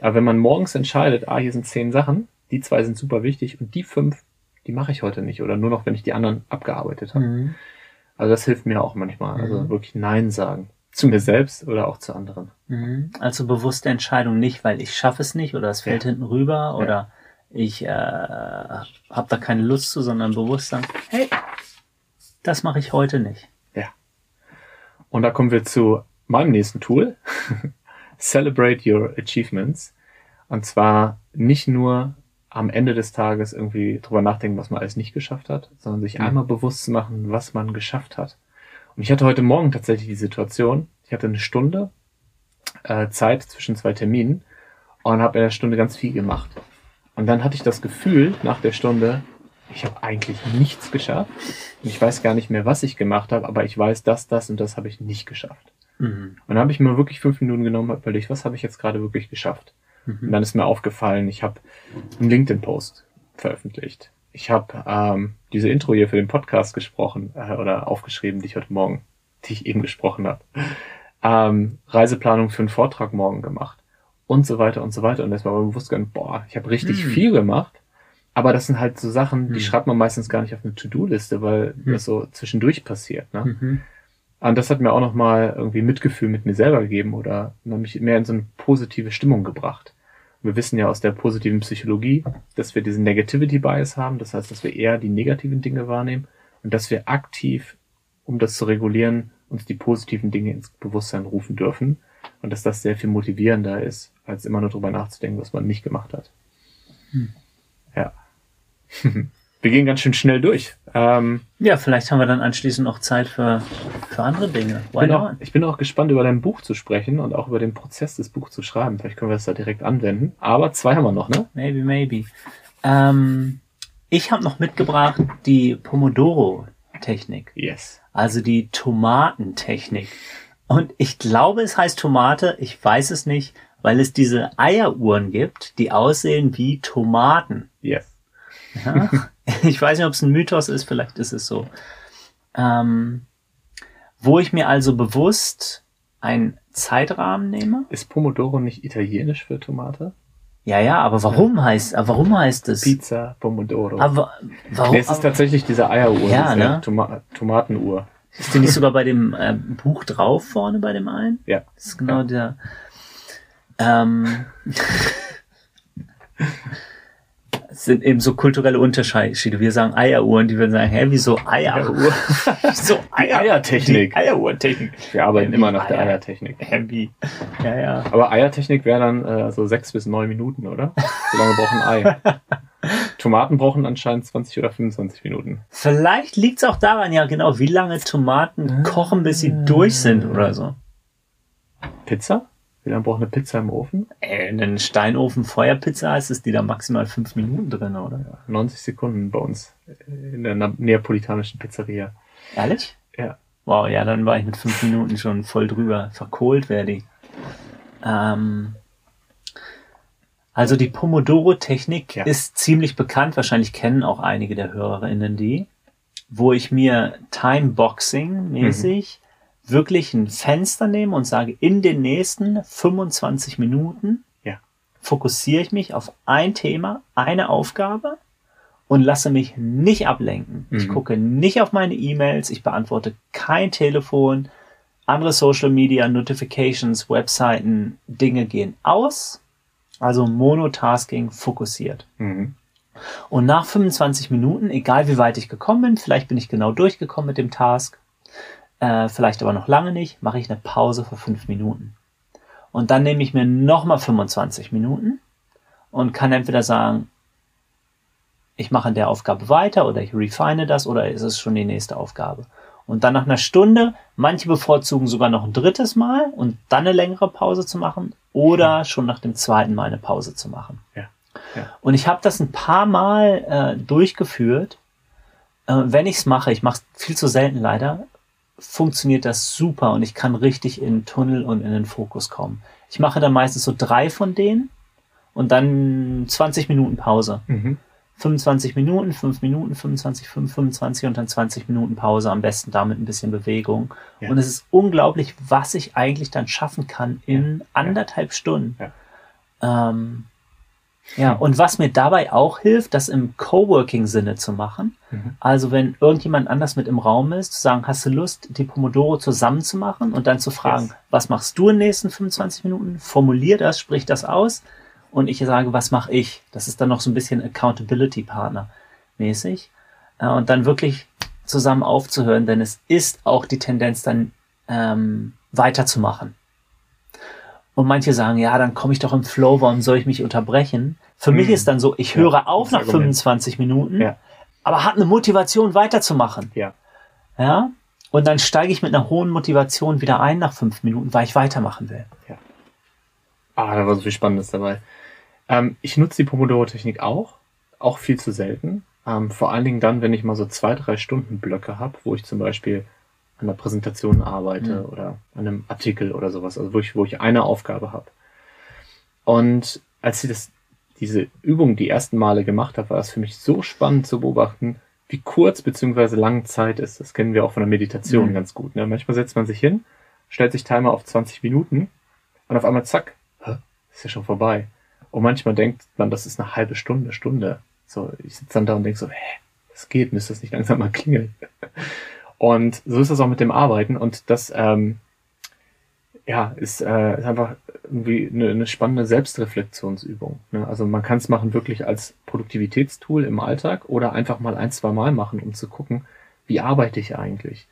Aber wenn man morgens entscheidet, ah, hier sind zehn Sachen, die zwei sind super wichtig und die fünf, die mache ich heute nicht oder nur noch, wenn ich die anderen abgearbeitet habe. Mhm. Also das hilft mir auch manchmal. Also mhm. Also wirklich Nein sagen. Zu mir selbst oder auch zu anderen. Mhm. Also bewusste Entscheidung nicht, weil ich schaffe es nicht oder es fällt ja. hinten rüber oder ja. ich äh, habe da keine Lust zu, sondern bewusst sagen, hey, das mache ich heute nicht. Ja. Und da kommen wir zu meinem nächsten Tool. Celebrate Your Achievements. Und zwar nicht nur am Ende des Tages irgendwie drüber nachdenken, was man alles nicht geschafft hat, sondern sich mhm. einmal bewusst zu machen, was man geschafft hat. Und ich hatte heute Morgen tatsächlich die Situation, ich hatte eine Stunde äh, Zeit zwischen zwei Terminen und habe in der Stunde ganz viel gemacht. Und dann hatte ich das Gefühl nach der Stunde, ich habe eigentlich nichts geschafft. Und ich weiß gar nicht mehr, was ich gemacht habe, aber ich weiß, das, das und das habe ich nicht geschafft. Mhm. Und dann habe ich mir wirklich fünf Minuten genommen und überlegt, was habe ich jetzt gerade wirklich geschafft? Mhm. Und dann ist mir aufgefallen, ich habe einen LinkedIn-Post veröffentlicht. Ich habe ähm, diese Intro hier für den Podcast gesprochen äh, oder aufgeschrieben, die ich heute Morgen, die ich eben gesprochen habe. Ähm, Reiseplanung für einen Vortrag morgen gemacht und so weiter und so weiter. Und das war mir bewusst gegangen, boah, ich habe richtig mhm. viel gemacht. Aber das sind halt so Sachen, die mhm. schreibt man meistens gar nicht auf eine To-Do-Liste, weil mhm. das so zwischendurch passiert. Ne? Mhm. Und das hat mir auch nochmal irgendwie Mitgefühl mit mir selber gegeben oder mich mehr in so eine positive Stimmung gebracht. Wir wissen ja aus der positiven Psychologie, dass wir diesen Negativity Bias haben. Das heißt, dass wir eher die negativen Dinge wahrnehmen und dass wir aktiv, um das zu regulieren, uns die positiven Dinge ins Bewusstsein rufen dürfen und dass das sehr viel motivierender ist, als immer nur drüber nachzudenken, was man nicht gemacht hat. Hm. Ja. wir gehen ganz schön schnell durch. Ähm, ja, vielleicht haben wir dann anschließend noch Zeit für, für andere Dinge. Why bin auch, ich bin auch gespannt, über dein Buch zu sprechen und auch über den Prozess des Buchs zu schreiben. Vielleicht können wir das da direkt anwenden. Aber zwei haben wir noch, ne? Maybe, maybe. Ähm, ich habe noch mitgebracht die Pomodoro-Technik. Yes. Also die Tomatentechnik. Und ich glaube, es heißt Tomate, ich weiß es nicht, weil es diese Eieruhren gibt, die aussehen wie Tomaten. Yes. Ja? ich weiß nicht, ob es ein Mythos ist, vielleicht ist es so. Ähm, wo ich mir also bewusst einen Zeitrahmen nehme. Ist Pomodoro nicht italienisch für Tomate? Ja, ja, aber warum heißt, aber warum heißt es? Pizza Pomodoro. Aber warum? Nee, es ist tatsächlich diese Eieruhr, ja, diese ne? Toma Tomatenuhr. Ist die nicht sogar bei dem äh, Buch drauf vorne bei dem einen? Ja. Das ist genau ja. der. Ähm, sind eben so kulturelle Unterschiede. Wir sagen Eieruhren, die würden sagen, hä, wieso Eieruhr? so Eier Eiertechnik. Eieruhrtechnik. Wir arbeiten immer nach der Eiertechnik. Heavy. Ja, ja. Aber Eiertechnik wäre dann äh, so sechs bis neun Minuten, oder? So lange brauchen Ei. Tomaten brauchen anscheinend 20 oder 25 Minuten. Vielleicht liegt es auch daran, ja genau, wie lange Tomaten kochen, bis sie durch sind oder so. Pizza? Wie lange braucht eine Pizza im Ofen? Äh, einen Steinofen Feuerpizza heißt es, die da maximal fünf Minuten drin, oder? Ja, 90 Sekunden bei uns in der neapolitanischen Pizzeria. Ehrlich? Ja. Wow, ja, dann war ich mit fünf Minuten schon voll drüber. Verkohlt werde ich. Ähm, also die Pomodoro-Technik ja. ist ziemlich bekannt. Wahrscheinlich kennen auch einige der HörerInnen die. Wo ich mir Timeboxing mäßig mhm wirklich ein Fenster nehme und sage, in den nächsten 25 Minuten ja. fokussiere ich mich auf ein Thema, eine Aufgabe und lasse mich nicht ablenken. Mhm. Ich gucke nicht auf meine E-Mails, ich beantworte kein Telefon, andere Social Media, Notifications, Webseiten, Dinge gehen aus. Also Monotasking fokussiert. Mhm. Und nach 25 Minuten, egal wie weit ich gekommen bin, vielleicht bin ich genau durchgekommen mit dem Task, äh, vielleicht aber noch lange nicht, mache ich eine Pause für fünf Minuten. Und dann nehme ich mir nochmal 25 Minuten und kann entweder sagen, ich mache an der Aufgabe weiter oder ich refine das oder ist es schon die nächste Aufgabe. Und dann nach einer Stunde, manche bevorzugen sogar noch ein drittes Mal und dann eine längere Pause zu machen oder schon nach dem zweiten Mal eine Pause zu machen. Ja. ja. Und ich habe das ein paar Mal äh, durchgeführt. Äh, wenn ich es mache, ich mache es viel zu selten leider, funktioniert das super und ich kann richtig in den Tunnel und in den Fokus kommen. Ich mache dann meistens so drei von denen und dann 20 Minuten Pause. Mhm. 25 Minuten, 5 Minuten, 25, 5, 25 und dann 20 Minuten Pause, am besten damit ein bisschen Bewegung. Ja. Und es ist unglaublich, was ich eigentlich dann schaffen kann in ja. anderthalb Stunden. Ja. Ähm, ja, und was mir dabei auch hilft, das im Coworking-Sinne zu machen. Mhm. Also wenn irgendjemand anders mit im Raum ist, zu sagen, hast du Lust, die Pomodoro zusammen zu machen und dann zu fragen, yes. was machst du in den nächsten 25 Minuten? Formulier das, sprich das aus und ich sage, was mache ich? Das ist dann noch so ein bisschen Accountability-Partner mäßig. Äh, und dann wirklich zusammen aufzuhören, denn es ist auch die Tendenz dann ähm, weiterzumachen. Und manche sagen, ja, dann komme ich doch im Flow, warum soll ich mich unterbrechen? Für hm. mich ist dann so, ich höre ja, auf nach 25 Minuten, ja. aber habe eine Motivation weiterzumachen. Ja. Ja. Und dann steige ich mit einer hohen Motivation wieder ein nach fünf Minuten, weil ich weitermachen will. Ja. Ah, da war so viel Spannendes dabei. Ähm, ich nutze die Pomodoro-Technik auch, auch viel zu selten. Ähm, vor allen Dingen dann, wenn ich mal so zwei, drei Stunden Blöcke habe, wo ich zum Beispiel an einer Präsentation arbeite mhm. oder an einem Artikel oder sowas, also wo ich, wo ich eine Aufgabe habe. Und als ich das, diese Übung die ersten Male gemacht habe, war es für mich so spannend zu beobachten, wie kurz beziehungsweise lang Zeit ist. Das kennen wir auch von der Meditation mhm. ganz gut. Ne? Manchmal setzt man sich hin, stellt sich Timer auf 20 Minuten und auf einmal zack, ist ja schon vorbei. Und manchmal denkt man, das ist eine halbe Stunde, Stunde. So, ich sitze dann da und denke so, hä, das geht, müsste das nicht langsam mal klingeln. Und so ist das auch mit dem Arbeiten und das ähm, ja, ist, äh, ist einfach irgendwie eine, eine spannende Selbstreflexionsübung. Ne? Also man kann es machen wirklich als Produktivitätstool im Alltag oder einfach mal ein, zwei Mal machen, um zu gucken, wie arbeite ich eigentlich.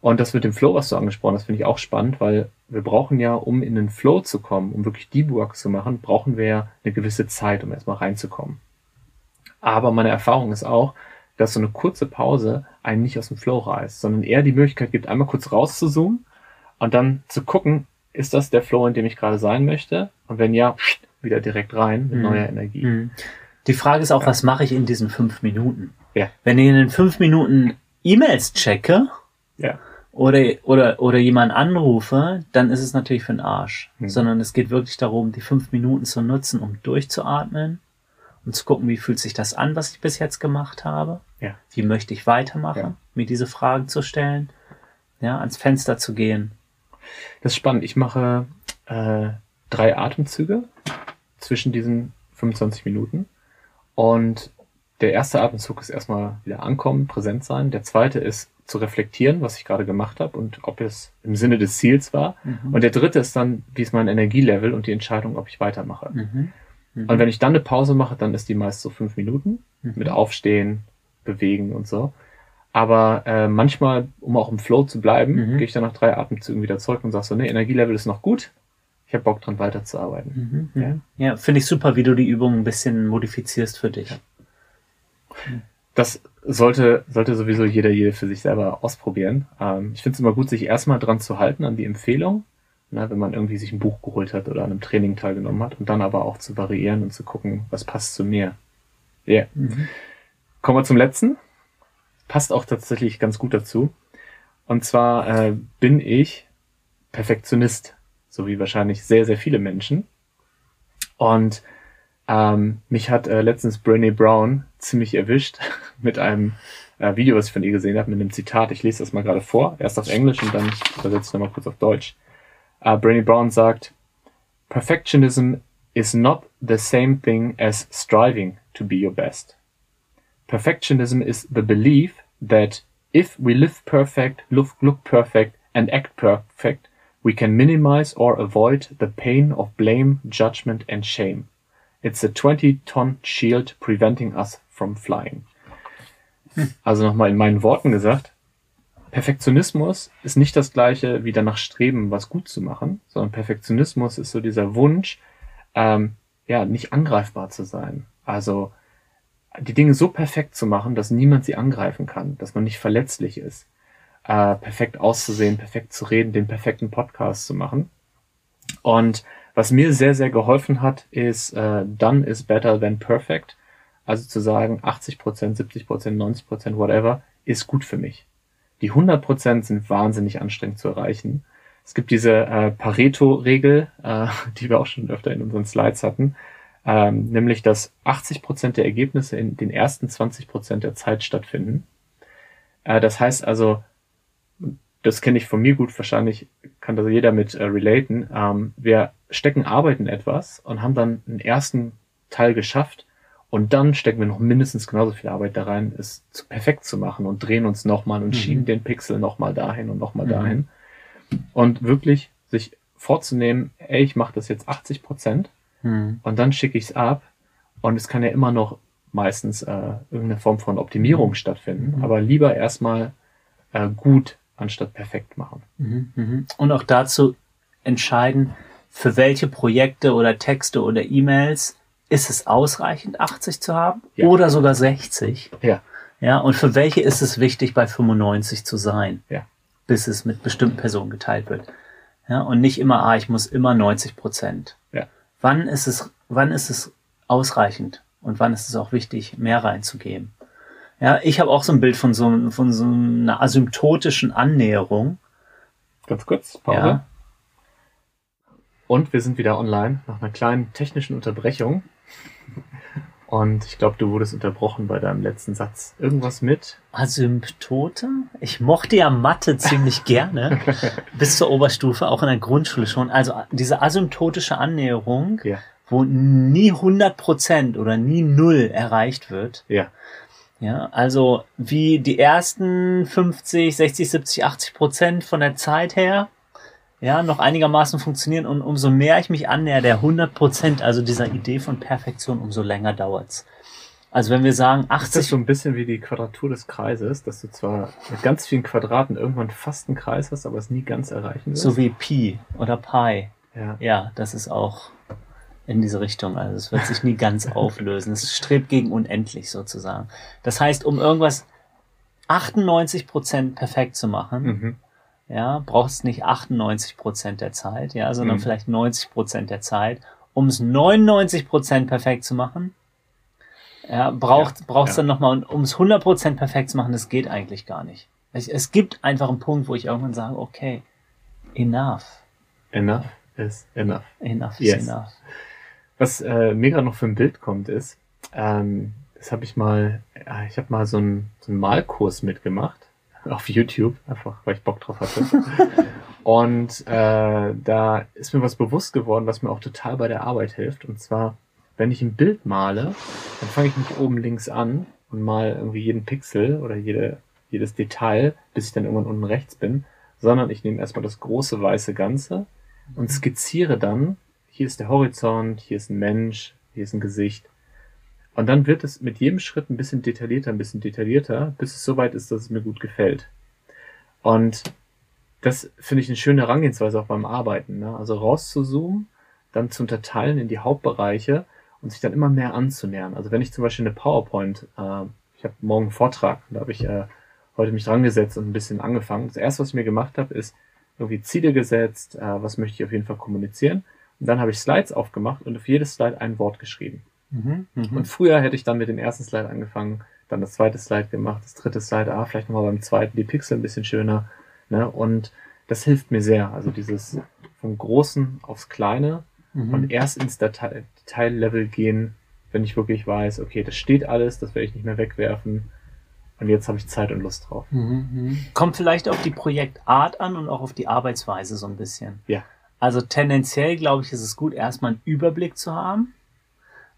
Und das mit dem Flow, was du angesprochen hast, finde ich auch spannend, weil wir brauchen ja, um in den Flow zu kommen, um wirklich Deep Work zu machen, brauchen wir ja eine gewisse Zeit, um erstmal reinzukommen. Aber meine Erfahrung ist auch, dass so eine kurze Pause einen nicht aus dem Flow reißt, sondern eher die Möglichkeit gibt, einmal kurz rauszuzoomen und dann zu gucken, ist das der Flow, in dem ich gerade sein möchte? Und wenn ja, wieder direkt rein mit mhm. neuer Energie. Mhm. Die Frage ist auch, ja. was mache ich in diesen fünf Minuten? Ja. Wenn ich in den fünf Minuten E-Mails checke ja. oder, oder, oder jemanden anrufe, dann ist es natürlich für den Arsch. Mhm. Sondern es geht wirklich darum, die fünf Minuten zu nutzen, um durchzuatmen und zu gucken, wie fühlt sich das an, was ich bis jetzt gemacht habe. Ja. Wie möchte ich weitermachen, ja. mir diese Fragen zu stellen, ja, ans Fenster zu gehen. Das ist spannend. Ich mache äh, drei Atemzüge zwischen diesen 25 Minuten. Und der erste Atemzug ist erstmal wieder ankommen, präsent sein. Der zweite ist zu reflektieren, was ich gerade gemacht habe und ob es im Sinne des Ziels war. Mhm. Und der dritte ist dann, wie ist mein Energielevel und die Entscheidung, ob ich weitermache. Mhm. Mhm. Und wenn ich dann eine Pause mache, dann ist die meist so fünf Minuten mhm. mit Aufstehen, bewegen und so. Aber äh, manchmal, um auch im Flow zu bleiben, mhm. gehe ich dann nach drei Atemzügen wieder zurück und sage so, ne, Energielevel ist noch gut. Ich habe Bock dran weiterzuarbeiten. Mhm, ja, ja finde ich super, wie du die Übung ein bisschen modifizierst für dich. Das sollte, sollte sowieso jeder, jede für sich selber ausprobieren. Ähm, ich finde es immer gut, sich erstmal dran zu halten an die Empfehlung, ne, wenn man irgendwie sich ein Buch geholt hat oder an einem Training teilgenommen hat und dann aber auch zu variieren und zu gucken, was passt zu mir. Ja. Yeah. Mhm. Kommen wir zum letzten. Passt auch tatsächlich ganz gut dazu. Und zwar äh, bin ich Perfektionist, so wie wahrscheinlich sehr, sehr viele Menschen. Und ähm, mich hat äh, letztens Brené Brown ziemlich erwischt mit einem äh, Video, was ich von ihr gesehen habe, mit einem Zitat. Ich lese das mal gerade vor, erst auf Englisch und dann übersetze ich nochmal kurz auf Deutsch. Uh, Brené Brown sagt, Perfectionism is not the same thing as striving to be your best. Perfectionism is the belief that if we live perfect, look, look perfect, and act perfect, we can minimize or avoid the pain of blame, judgment, and shame. It's a 20-ton shield preventing us from flying. Hm. Also nochmal in meinen Worten gesagt, Perfektionismus ist nicht das gleiche wie danach streben, was gut zu machen, sondern Perfektionismus ist so dieser Wunsch, ähm, ja, nicht angreifbar zu sein. Also die Dinge so perfekt zu machen, dass niemand sie angreifen kann, dass man nicht verletzlich ist, äh, perfekt auszusehen, perfekt zu reden, den perfekten Podcast zu machen. Und was mir sehr, sehr geholfen hat, ist äh, done is better than perfect. Also zu sagen, 80%, 70%, 90%, whatever, ist gut für mich. Die 100% sind wahnsinnig anstrengend zu erreichen. Es gibt diese äh, Pareto-Regel, äh, die wir auch schon öfter in unseren Slides hatten ähm, nämlich dass 80 Prozent der Ergebnisse in den ersten 20 Prozent der Zeit stattfinden. Äh, das heißt also, das kenne ich von mir gut, wahrscheinlich kann das jeder mit äh, relaten. Ähm, wir stecken Arbeit in etwas und haben dann einen ersten Teil geschafft und dann stecken wir noch mindestens genauso viel Arbeit da rein, es zu, perfekt zu machen und drehen uns nochmal und mhm. schieben den Pixel nochmal dahin und nochmal mhm. dahin. Und wirklich sich vorzunehmen, ey, ich mache das jetzt 80 Prozent Mhm. Und dann schicke ich es ab und es kann ja immer noch meistens äh, irgendeine Form von Optimierung mhm. stattfinden. Mhm. Aber lieber erstmal äh, gut anstatt perfekt machen. Mhm. mhm. Und auch dazu entscheiden, für welche Projekte oder Texte oder E-Mails ist es ausreichend, 80 zu haben ja. oder sogar 60? Ja. Ja, und für welche ist es wichtig, bei 95 zu sein? Ja. Bis es mit bestimmten Personen geteilt wird. Ja, und nicht immer, ah, ich muss immer 90 Prozent. Wann ist es, wann ist es ausreichend und wann ist es auch wichtig, mehr reinzugeben. Ja, ich habe auch so ein Bild von so, von so einer asymptotischen Annäherung. Ganz kurz, Pause. Ja. Und wir sind wieder online nach einer kleinen technischen Unterbrechung. Und ich glaube, du wurdest unterbrochen bei deinem letzten Satz. Irgendwas mit? Asymptote? Ich mochte ja Mathe ziemlich gerne. bis zur Oberstufe, auch in der Grundschule schon. Also diese asymptotische Annäherung, ja. wo nie 100 Prozent oder nie Null erreicht wird. Ja. Ja, also wie die ersten 50, 60, 70, 80 Prozent von der Zeit her ja, noch einigermaßen funktionieren und umso mehr ich mich annäher der 100 Prozent, also dieser Idee von Perfektion, umso länger dauert's. Also wenn wir sagen 80... Ist das so ein bisschen wie die Quadratur des Kreises, dass du zwar mit ganz vielen Quadraten irgendwann fast einen Kreis hast, aber es nie ganz erreichen wirst? So wie Pi oder Pi. Ja. Ja, das ist auch... in diese Richtung. Also es wird sich nie ganz auflösen. Es strebt gegen unendlich sozusagen. Das heißt, um irgendwas 98 Prozent perfekt zu machen, mhm. Ja, brauchst nicht 98 Prozent der Zeit, ja, sondern mhm. vielleicht 90 Prozent der Zeit. Um es 99 Prozent perfekt zu machen, ja, braucht, ja, brauchst ja. dann nochmal, um es 100 Prozent perfekt zu machen, das geht eigentlich gar nicht. Es, es gibt einfach einen Punkt, wo ich irgendwann sage, okay, enough. Enough is enough. Enough is yes. enough. Was äh, mir gerade noch für ein Bild kommt, ist, ähm, das habe ich mal, ja, ich habe mal so einen, so einen Malkurs mitgemacht auf YouTube, einfach weil ich Bock drauf hatte. und äh, da ist mir was bewusst geworden, was mir auch total bei der Arbeit hilft. Und zwar, wenn ich ein Bild male, dann fange ich nicht oben links an und mal irgendwie jeden Pixel oder jede, jedes Detail, bis ich dann irgendwann unten rechts bin, sondern ich nehme erstmal das große weiße Ganze und skizziere dann hier ist der Horizont, hier ist ein Mensch, hier ist ein Gesicht. Und dann wird es mit jedem Schritt ein bisschen detaillierter, ein bisschen detaillierter, bis es so weit ist, dass es mir gut gefällt. Und das finde ich eine schöne Herangehensweise auch beim Arbeiten. Ne? Also rauszuzoomen, dann zu unterteilen in die Hauptbereiche und sich dann immer mehr anzunähern. Also wenn ich zum Beispiel eine PowerPoint, äh, ich habe morgen einen Vortrag, da habe ich äh, heute mich dran gesetzt und ein bisschen angefangen. Das erste, was ich mir gemacht habe, ist irgendwie Ziele gesetzt, äh, was möchte ich auf jeden Fall kommunizieren. Und dann habe ich Slides aufgemacht und auf jedes Slide ein Wort geschrieben. Mhm, mh. Und früher hätte ich dann mit dem ersten Slide angefangen, dann das zweite Slide gemacht, das dritte Slide, ah, vielleicht nochmal beim zweiten die Pixel ein bisschen schöner. Ne? Und das hilft mir sehr. Also dieses vom Großen aufs Kleine mhm. und erst ins Datei Detaillevel gehen, wenn ich wirklich weiß, okay, das steht alles, das werde ich nicht mehr wegwerfen. Und jetzt habe ich Zeit und Lust drauf. Mhm, mh. Kommt vielleicht auf die Projektart an und auch auf die Arbeitsweise so ein bisschen. Ja. Also tendenziell, glaube ich, ist es gut, erstmal einen Überblick zu haben,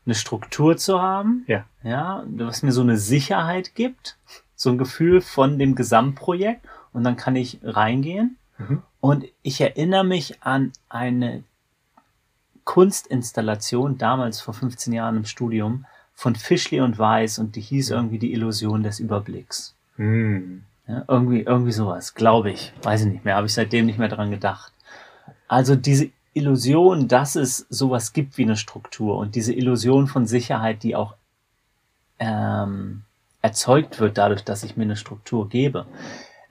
eine Struktur zu haben, ja. ja, was mir so eine Sicherheit gibt, so ein Gefühl von dem Gesamtprojekt und dann kann ich reingehen. Mhm. Und ich erinnere mich an eine Kunstinstallation damals vor 15 Jahren im Studium von Fischli und Weiß und die hieß irgendwie die Illusion des Überblicks. Mhm. Ja, irgendwie, irgendwie sowas, glaube ich. Weiß ich nicht mehr, habe ich seitdem nicht mehr dran gedacht. Also diese Illusion, dass es sowas gibt wie eine Struktur und diese Illusion von Sicherheit, die auch ähm, erzeugt wird dadurch, dass ich mir eine Struktur gebe.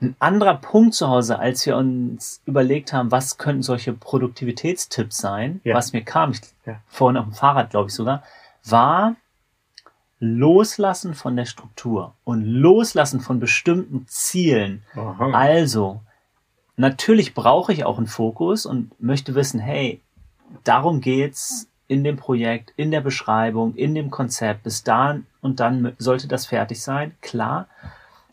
Ein anderer Punkt zu Hause, als wir uns überlegt haben, was könnten solche Produktivitätstipps sein, ja. was mir kam, ich, ja. vorhin auf dem Fahrrad, glaube ich sogar, war Loslassen von der Struktur und Loslassen von bestimmten Zielen. Aha. Also, Natürlich brauche ich auch einen Fokus und möchte wissen, hey, darum geht's in dem Projekt, in der Beschreibung, in dem Konzept. Bis dahin und dann sollte das fertig sein, klar.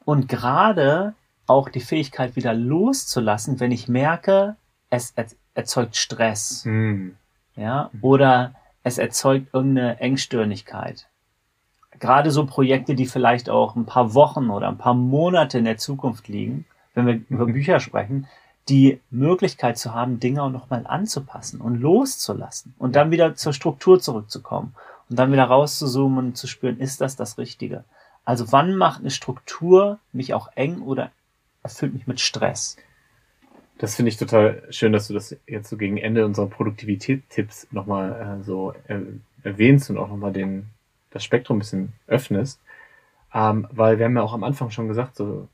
Und gerade auch die Fähigkeit wieder loszulassen, wenn ich merke, es erzeugt Stress. Mhm. Ja, oder es erzeugt irgendeine Engstirnigkeit. Gerade so Projekte, die vielleicht auch ein paar Wochen oder ein paar Monate in der Zukunft liegen, wenn wir über. Bücher sprechen, die Möglichkeit zu haben, Dinge auch nochmal anzupassen und loszulassen und dann wieder zur Struktur zurückzukommen und dann wieder rauszuzoomen und zu spüren, ist das das Richtige? Also wann macht eine Struktur mich auch eng oder erfüllt mich mit Stress? Das finde ich total schön, dass du das jetzt so gegen Ende unserer Produktivität-Tipps nochmal äh, so äh, erwähnst und auch nochmal den, das Spektrum ein bisschen öffnest. Ähm, weil wir haben ja auch am Anfang schon gesagt, so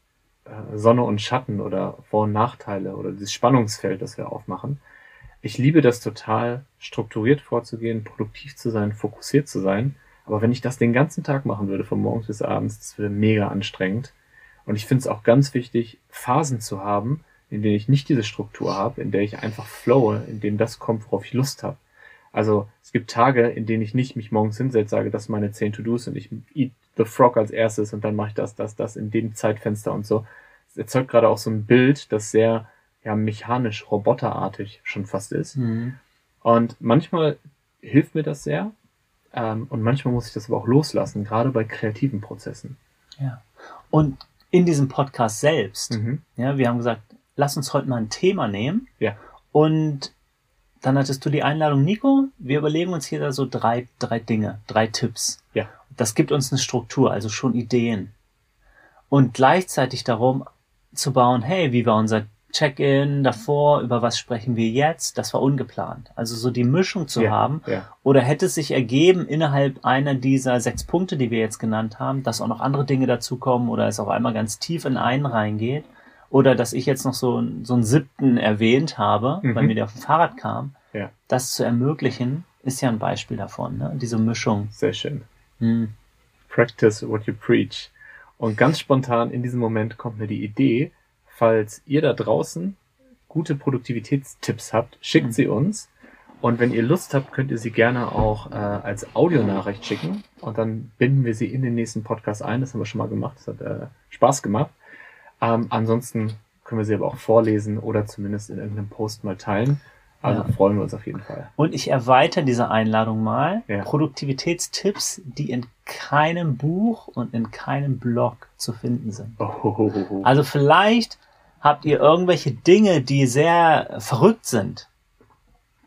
Sonne und Schatten oder Vor- und Nachteile oder dieses Spannungsfeld, das wir aufmachen. Ich liebe das total, strukturiert vorzugehen, produktiv zu sein, fokussiert zu sein. Aber wenn ich das den ganzen Tag machen würde, von morgens bis abends, das wäre mega anstrengend. Und ich finde es auch ganz wichtig, Phasen zu haben, in denen ich nicht diese Struktur habe, in der ich einfach flowe, in denen das kommt, worauf ich Lust habe. Also es gibt Tage, in denen ich nicht mich morgens hinsetze, sage, das sind meine zehn To-Dos und ich the frog als erstes und dann mache ich das, das, das in dem Zeitfenster und so. Es erzeugt gerade auch so ein Bild, das sehr ja mechanisch, roboterartig schon fast ist. Mhm. Und manchmal hilft mir das sehr ähm, und manchmal muss ich das aber auch loslassen, gerade bei kreativen Prozessen. Ja. Und in diesem Podcast selbst, mhm. ja, wir haben gesagt, lass uns heute mal ein Thema nehmen. Ja. Und dann hattest du die Einladung, Nico, wir überlegen uns hier da so drei, drei Dinge, drei Tipps. Ja. Das gibt uns eine Struktur, also schon Ideen. Und gleichzeitig darum zu bauen, hey, wie war unser Check-in davor, über was sprechen wir jetzt, das war ungeplant. Also so die Mischung zu Ja, haben. ja. Oder hätte es sich ergeben, innerhalb einer dieser sechs Punkte, die wir jetzt genannt haben, dass auch noch andere Dinge dazukommen oder es auf einmal ganz tief in einen reingeht. Oder dass ich jetzt noch so, einen- so einen siebten erwähnt habe, Mhm. weil mir der auf dem Fahrrad kam. Ja. Das zu ermöglichen, ist ja ein Beispiel davon, ne? diese Mischung. Sehr schön. Hm. Practice what you preach. Und ganz spontan in diesem Moment kommt mir die Idee, falls ihr da draußen gute Produktivitätstipps habt, schickt Mhm. sie uns. Und wenn ihr Lust habt, könnt ihr sie gerne auch äh, als Audionachricht schicken. Und dann binden wir sie in den nächsten Podcast ein. Das haben wir schon mal gemacht. Das hat äh, Spaß gemacht. Ähm, ansonsten können wir sie aber auch vorlesen oder zumindest in irgendeinem Post mal teilen. Also Ja. freuen wir uns auf jeden Fall. Und ich erweitere diese Einladung mal. Ja. Produktivitätstipps, die in keinem Buch und in keinem Blog zu finden sind. Oh, ho, ho, ho, ho. Also vielleicht habt ihr irgendwelche Dinge, die sehr verrückt sind,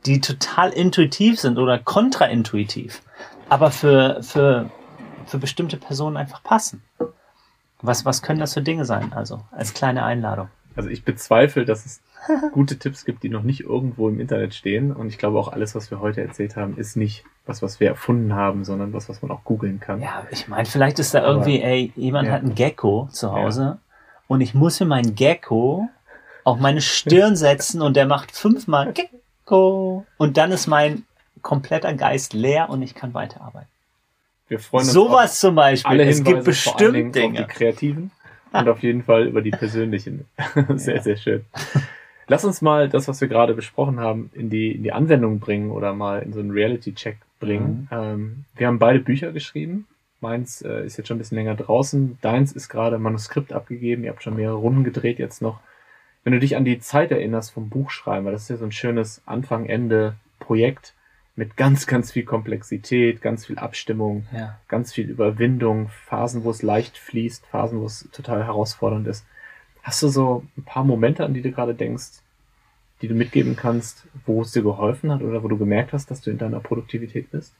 die total intuitiv sind oder kontraintuitiv, aber für, für, für bestimmte Personen einfach passen. Was, was können das für Dinge sein? Also als kleine Einladung. Also ich bezweifle, dass es gute Tipps gibt, die noch nicht irgendwo im Internet stehen. Und ich glaube auch alles, was wir heute erzählt haben, ist nicht was, was wir erfunden haben, sondern was, was man auch googeln kann. Ja, ich meine, vielleicht ist da Aber- irgendwie, ey, jemand Ja. hat einen Gecko zu Hause und ich muss mir meinen Gecko auf meine Stirn setzen und der macht fünfmal Gecko und dann ist mein kompletter Geist leer und ich kann weiterarbeiten. Wir freuen uns Sowas zum Beispiel. alle es Hinweise, gibt allen Dingen bestimmt auf die Dinge. kreativen und auf jeden Fall über die persönlichen. sehr, Ja. sehr schön. Lass uns mal das, was wir gerade besprochen haben, in die, in die Anwendung bringen oder mal in so einen Reality-Check bringen. Ähm, wir haben beide Bücher geschrieben. Meins äh, ist jetzt schon ein bisschen länger draußen. Deins ist gerade Manuskript abgegeben. Ihr habt schon mehrere Runden gedreht jetzt noch. Wenn du dich an die Zeit erinnerst vom Buchschreiben, weil das ist ja so ein schönes Anfang-Ende-Projekt mit ganz, ganz viel Komplexität, ganz viel Abstimmung, Ja. ganz viel Überwindung, Phasen, wo es leicht fließt, Phasen, wo es total herausfordernd ist. Hast du so ein paar Momente, an die du gerade denkst, die du mitgeben kannst, wo es dir geholfen hat oder wo du gemerkt hast, dass du in deiner Produktivität bist?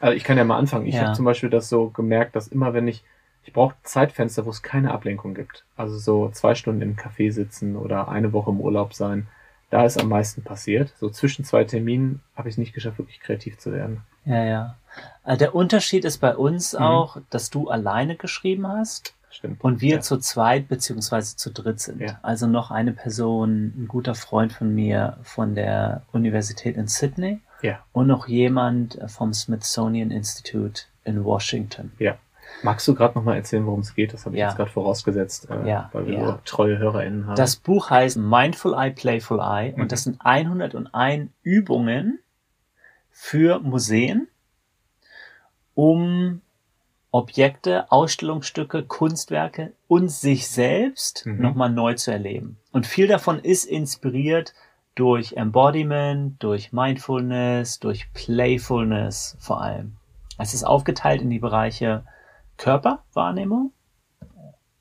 Also ich kann ja mal anfangen. Ich Ja. habe zum Beispiel das so gemerkt, dass immer wenn ich, ich brauche Zeitfenster, wo es keine Ablenkung gibt. Also so zwei Stunden im Café sitzen oder eine Woche im Urlaub sein. Da ist am meisten passiert. So zwischen zwei Terminen habe ich es nicht geschafft, wirklich kreativ zu werden. Ja, ja. Äh, Der Unterschied ist bei uns Mhm. auch, dass du alleine geschrieben hast Stimmt. und wir Ja. zu zweit beziehungsweise zu dritt sind. Ja. Also noch eine Person, ein guter Freund von mir von der Universität in Sydney Ja. und noch jemand vom Smithsonian Institute in Washington. Ja. Magst du gerade nochmal erzählen, worum es geht? Das habe ich Ja. jetzt gerade vorausgesetzt, äh, Ja, weil wir ja. treue HörerInnen haben. Das Buch heißt Mindful Eye, Playful Eye Mhm. und das sind 101 Übungen für Museen, um Objekte, Ausstellungsstücke, Kunstwerke und sich selbst Mhm. nochmal neu zu erleben. Und viel davon ist inspiriert durch Embodiment, durch Mindfulness, durch Playfulness vor allem. Es ist aufgeteilt in die Bereiche Körperwahrnehmung,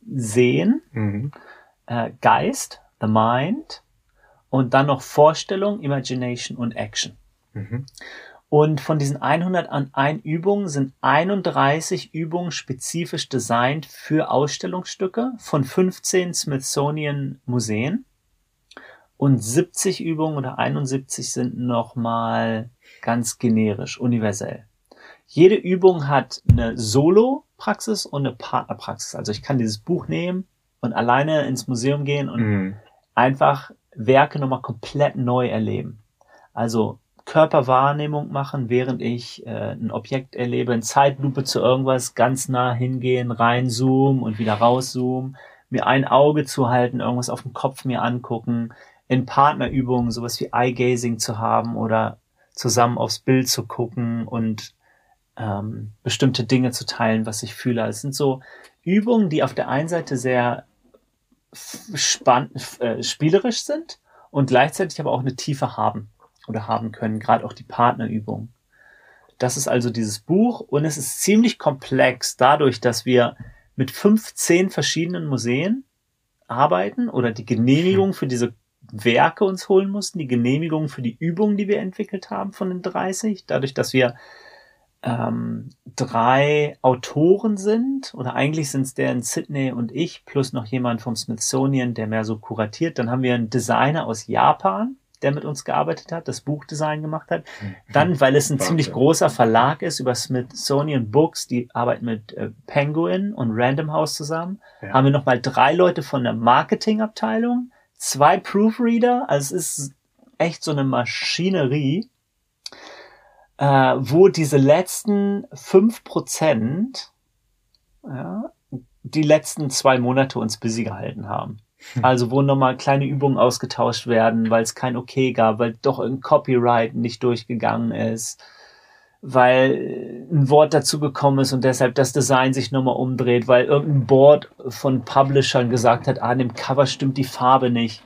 Sehen, mhm. äh, Geist, the Mind und dann noch Vorstellung, Imagination und Action. Mhm. Und von diesen 101 Übungen sind 31 Übungen spezifisch designt für Ausstellungsstücke von 15 Smithsonian Museen. Und 70 Übungen oder 71 sind nochmal ganz generisch, universell. Jede Übung hat eine Solo-Praxis und eine Partnerpraxis. Also ich kann dieses Buch nehmen und alleine ins Museum gehen und Mhm. einfach Werke nochmal komplett neu erleben. Also Körperwahrnehmung machen, während ich äh, ein Objekt erlebe, in Zeitlupe zu irgendwas ganz nah hingehen, reinzoomen und wieder rauszoomen, mir ein Auge zuhalten, irgendwas auf dem Kopf mir angucken, in Partnerübungen sowas wie Eye-Gazing zu haben oder zusammen aufs Bild zu gucken und ähm, bestimmte Dinge zu teilen, was ich fühle. Es sind so Übungen, die auf der einen Seite sehr spann äh, spielerisch sind und gleichzeitig aber auch eine Tiefe haben oder haben können, gerade auch die Partnerübung. Das ist also dieses Buch und es ist ziemlich komplex dadurch, dass wir mit 15 verschiedenen Museen arbeiten oder die Genehmigung für diese Werke uns holen mussten, die Genehmigung für die Übungen, die wir entwickelt haben von den 30, dadurch, dass wir ähm, drei Autoren sind, oder eigentlich sind es der in Sydney und ich, plus noch jemand vom Smithsonian, der mehr so kuratiert. Dann haben wir einen Designer aus Japan, der mit uns gearbeitet hat, das Buchdesign gemacht hat. Dann, weil es ein ziemlich großer Verlag ist über Smithsonian Books, die arbeiten mit äh, Penguin und Random House zusammen, ja. haben wir nochmal drei Leute von der Marketingabteilung, zwei Proofreader, also es ist echt so eine Maschinerie, äh, wo diese letzten fünf Prozent ja, die letzten zwei Monate uns busy gehalten haben. Also wo nochmal kleine Übungen ausgetauscht werden, weil es kein Okay gab, weil doch ein Copyright nicht durchgegangen ist, weil ein Wort dazu gekommen ist und deshalb das Design sich nochmal umdreht, weil irgendein Board von Publishern gesagt hat, ah, an dem Cover stimmt die Farbe nicht.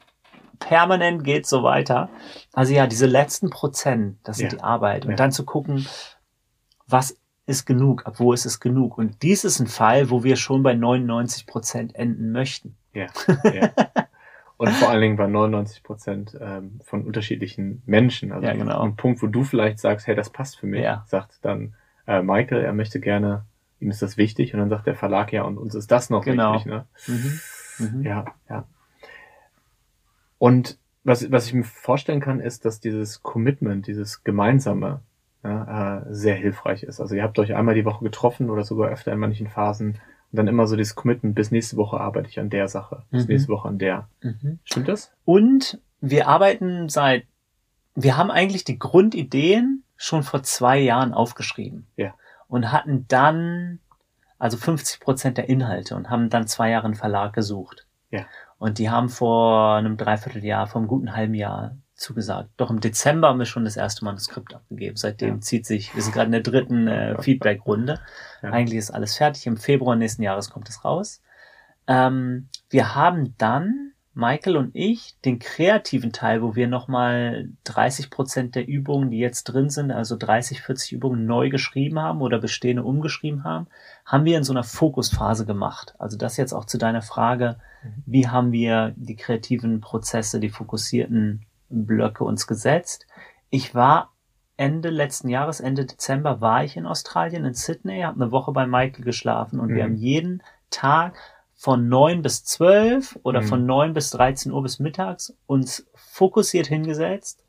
Permanent geht so weiter. Also ja, diese letzten Prozent, das sind ja. die Arbeit. Und ja. dann zu gucken, was ist genug, ab wo ist es genug. Und dies ist ein Fall, wo wir schon bei 99 Prozent enden möchten. Ja, ja. Und vor allen Dingen bei 99 Prozent ähm, von unterschiedlichen Menschen. Also ja, genau. ein Punkt, wo du vielleicht sagst, hey, das passt für mich, ja. sagt dann äh, Michael, er möchte gerne, ihm ist das wichtig. Und dann sagt der Verlag, ja, und uns ist das noch genau. wichtig. Ne? Mhm. Mhm. Ja, ja. Und was, was ich mir vorstellen kann, ist, dass dieses Commitment, dieses Gemeinsame, ja, äh, sehr hilfreich ist. Also ihr habt euch einmal die Woche getroffen oder sogar öfter in manchen Phasen und dann immer so dieses Commitment, bis nächste Woche arbeite ich an der Sache, bis mhm. nächste Woche an der. Mhm. Stimmt das? Und wir arbeiten seit, wir haben eigentlich die Grundideen schon vor zwei Jahren aufgeschrieben. Ja. Und hatten dann, also 50 Prozent der Inhalte und haben dann zwei Jahre einen Verlag gesucht. Ja. Und die haben vor einem Dreivierteljahr, vor einem guten halben Jahr zugesagt. Doch im Dezember haben wir schon das erste Manuskript abgegeben. Seitdem ja. zieht sich, wir sind gerade in der dritten äh, Feedback-Runde. Ja. Eigentlich ist alles fertig. Im Februar nächsten Jahres kommt es raus. Ähm, wir haben dann, Michael und ich, den kreativen Teil, wo wir nochmal 30 Prozent der Übungen, die jetzt drin sind, also 30, 40 Übungen neu geschrieben haben oder bestehende umgeschrieben haben, haben wir in so einer Fokusphase gemacht. Also das jetzt auch zu deiner Frage, mhm. wie haben wir die kreativen Prozesse, die fokussierten Blöcke uns gesetzt. Ich war Ende letzten Jahres, Ende Dezember, war ich in Australien, in Sydney, habe eine Woche bei Michael geschlafen und mhm. wir haben jeden Tag von neun bis zwölf oder mhm. von neun bis 13 Uhr bis mittags uns fokussiert hingesetzt,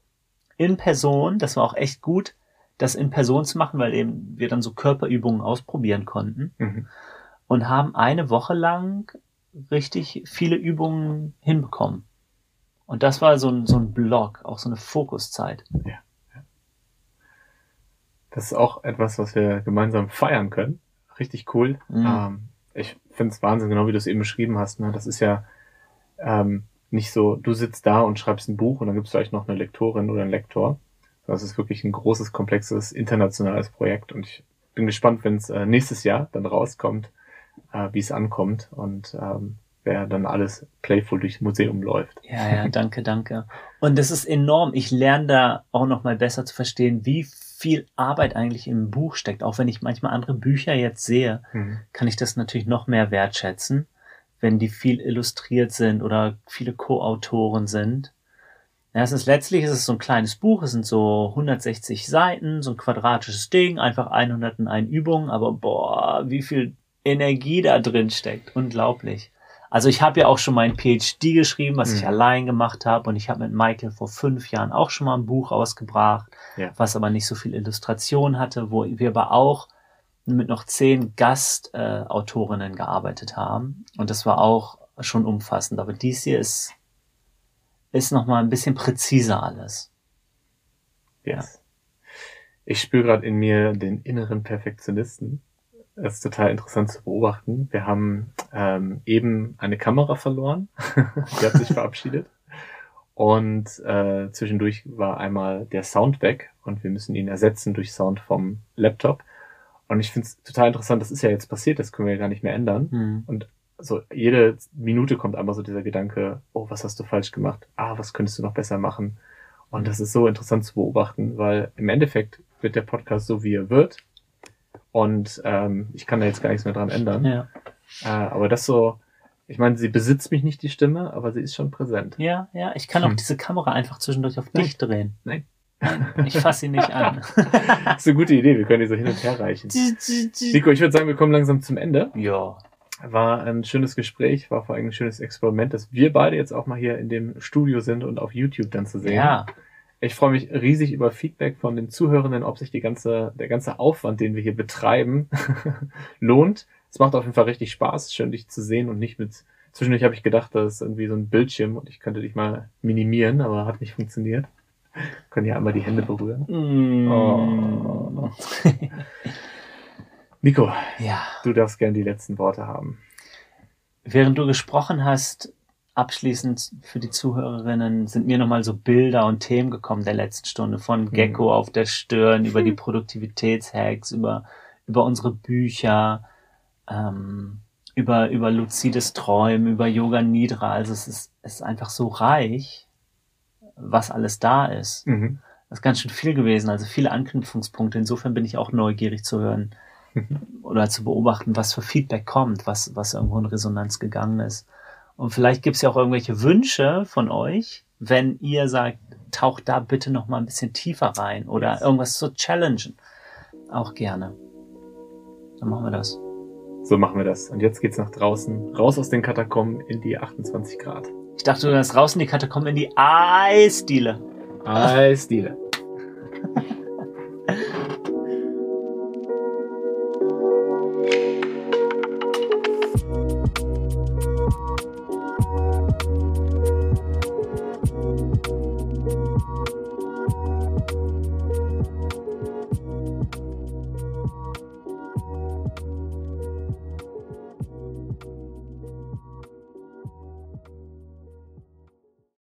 in Person, das war auch echt gut, das in Person zu machen, weil eben wir dann so Körperübungen ausprobieren konnten mhm. und haben eine Woche lang richtig viele Übungen hinbekommen. Und das war so ein, so ein Block, auch so eine Fokuszeit. Ja. Das ist auch etwas, was wir gemeinsam feiern können. Richtig cool. Mhm. Ähm, ich finde es Wahnsinn, genau wie du es eben beschrieben hast. Ne? Das ist ja ähm, nicht so, du sitzt da und schreibst ein Buch und dann gibt es vielleicht noch eine Lektorin oder einen Lektor. Das ist wirklich ein großes, komplexes, internationales Projekt und ich bin gespannt, wenn es äh, nächstes Jahr dann rauskommt, äh, wie es ankommt und ähm, wer dann alles playful durchs Museum läuft. Ja, ja, danke, danke. Und das ist enorm. Ich lerne da auch noch mal besser zu verstehen, wie viel Arbeit eigentlich im Buch steckt. Auch wenn ich manchmal andere Bücher jetzt sehe, mhm. kann ich das natürlich noch mehr wertschätzen, wenn die viel illustriert sind oder viele Co-Autoren sind. Ja, es ist letztlich ist es so ein kleines Buch, es sind so 160 Seiten, so ein quadratisches Ding, einfach 101 Übungen, aber boah, wie viel Energie da drin steckt. Unglaublich. Also ich habe ja auch schon mein PhD geschrieben, was mhm. ich allein gemacht habe und ich habe mit Michael vor fünf Jahren auch schon mal ein Buch rausgebracht, ja. was aber nicht so viel Illustration hatte, wo wir aber auch mit noch zehn Gastautorinnen äh, gearbeitet haben und das war auch schon umfassend. Aber dies hier ist ist noch mal ein bisschen präziser alles. Yes. Ja. Ich spüre gerade in mir den inneren Perfektionisten es ist total interessant zu beobachten. Wir haben ähm, eben eine Kamera verloren. Die hat sich verabschiedet. Und äh, zwischendurch war einmal der Sound weg und wir müssen ihn ersetzen durch Sound vom Laptop. Und ich finde es total interessant, das ist ja jetzt passiert, das können wir ja gar nicht mehr ändern. Mhm. Und so jede Minute kommt einmal so dieser Gedanke, oh, was hast du falsch gemacht? Ah, was könntest du noch besser machen? Und das ist so interessant zu beobachten, weil im Endeffekt wird der Podcast so, wie er wird. Und ähm, ich kann da jetzt gar nichts mehr dran ändern. Ja. Äh, aber das so, ich meine, sie besitzt mich nicht die Stimme, aber sie ist schon präsent. Ja, ja. Ich kann auch hm. diese Kamera einfach zwischendurch auf dich drehen. Nein. Ich fasse ihn nicht an. das ist eine gute Idee, wir können die so hin und her reichen. Nico, ich würde sagen, wir kommen langsam zum Ende. Ja. War ein schönes Gespräch, war vor allem ein schönes Experiment, dass wir beide jetzt auch mal hier in dem Studio sind und auf YouTube dann zu sehen. Ja. Ich freue mich riesig über Feedback von den Zuhörenden, ob sich die ganze, der ganze Aufwand, den wir hier betreiben, lohnt. Es macht auf jeden Fall richtig Spaß, schön dich zu sehen und nicht mit, zwischendurch habe ich gedacht, das ist irgendwie so ein Bildschirm und ich könnte dich mal minimieren, aber hat nicht funktioniert. Können ja einmal die Hände berühren. Mm. Oh. Nico, Ja. du darfst gern die letzten Worte haben. Während du gesprochen hast, abschließend für die Zuhörerinnen, sind mir nochmal so Bilder und Themen gekommen der letzten Stunde. Von Gecko auf der Stirn, über die Produktivitätshacks, über, über unsere Bücher, ähm, über, über luzides Träumen, über Yoga Nidra. Also es ist, es ist einfach so reich, was alles da ist. Mhm. Das ist ganz schön viel gewesen, also viele Anknüpfungspunkte. Insofern bin ich auch neugierig zu hören oder zu beobachten, was für Feedback kommt, was, was irgendwo in Resonanz gegangen ist. Und vielleicht gibt es ja auch irgendwelche Wünsche von euch, wenn ihr sagt, taucht da bitte noch mal ein bisschen tiefer rein oder irgendwas zu challengen. Auch gerne. Dann machen wir das. So machen wir das. Und jetzt geht's nach draußen, raus aus den Katakomben in die 28 Grad. Ich dachte, du hast draußen die Katakomben in die Eisdiele. Eisdiele.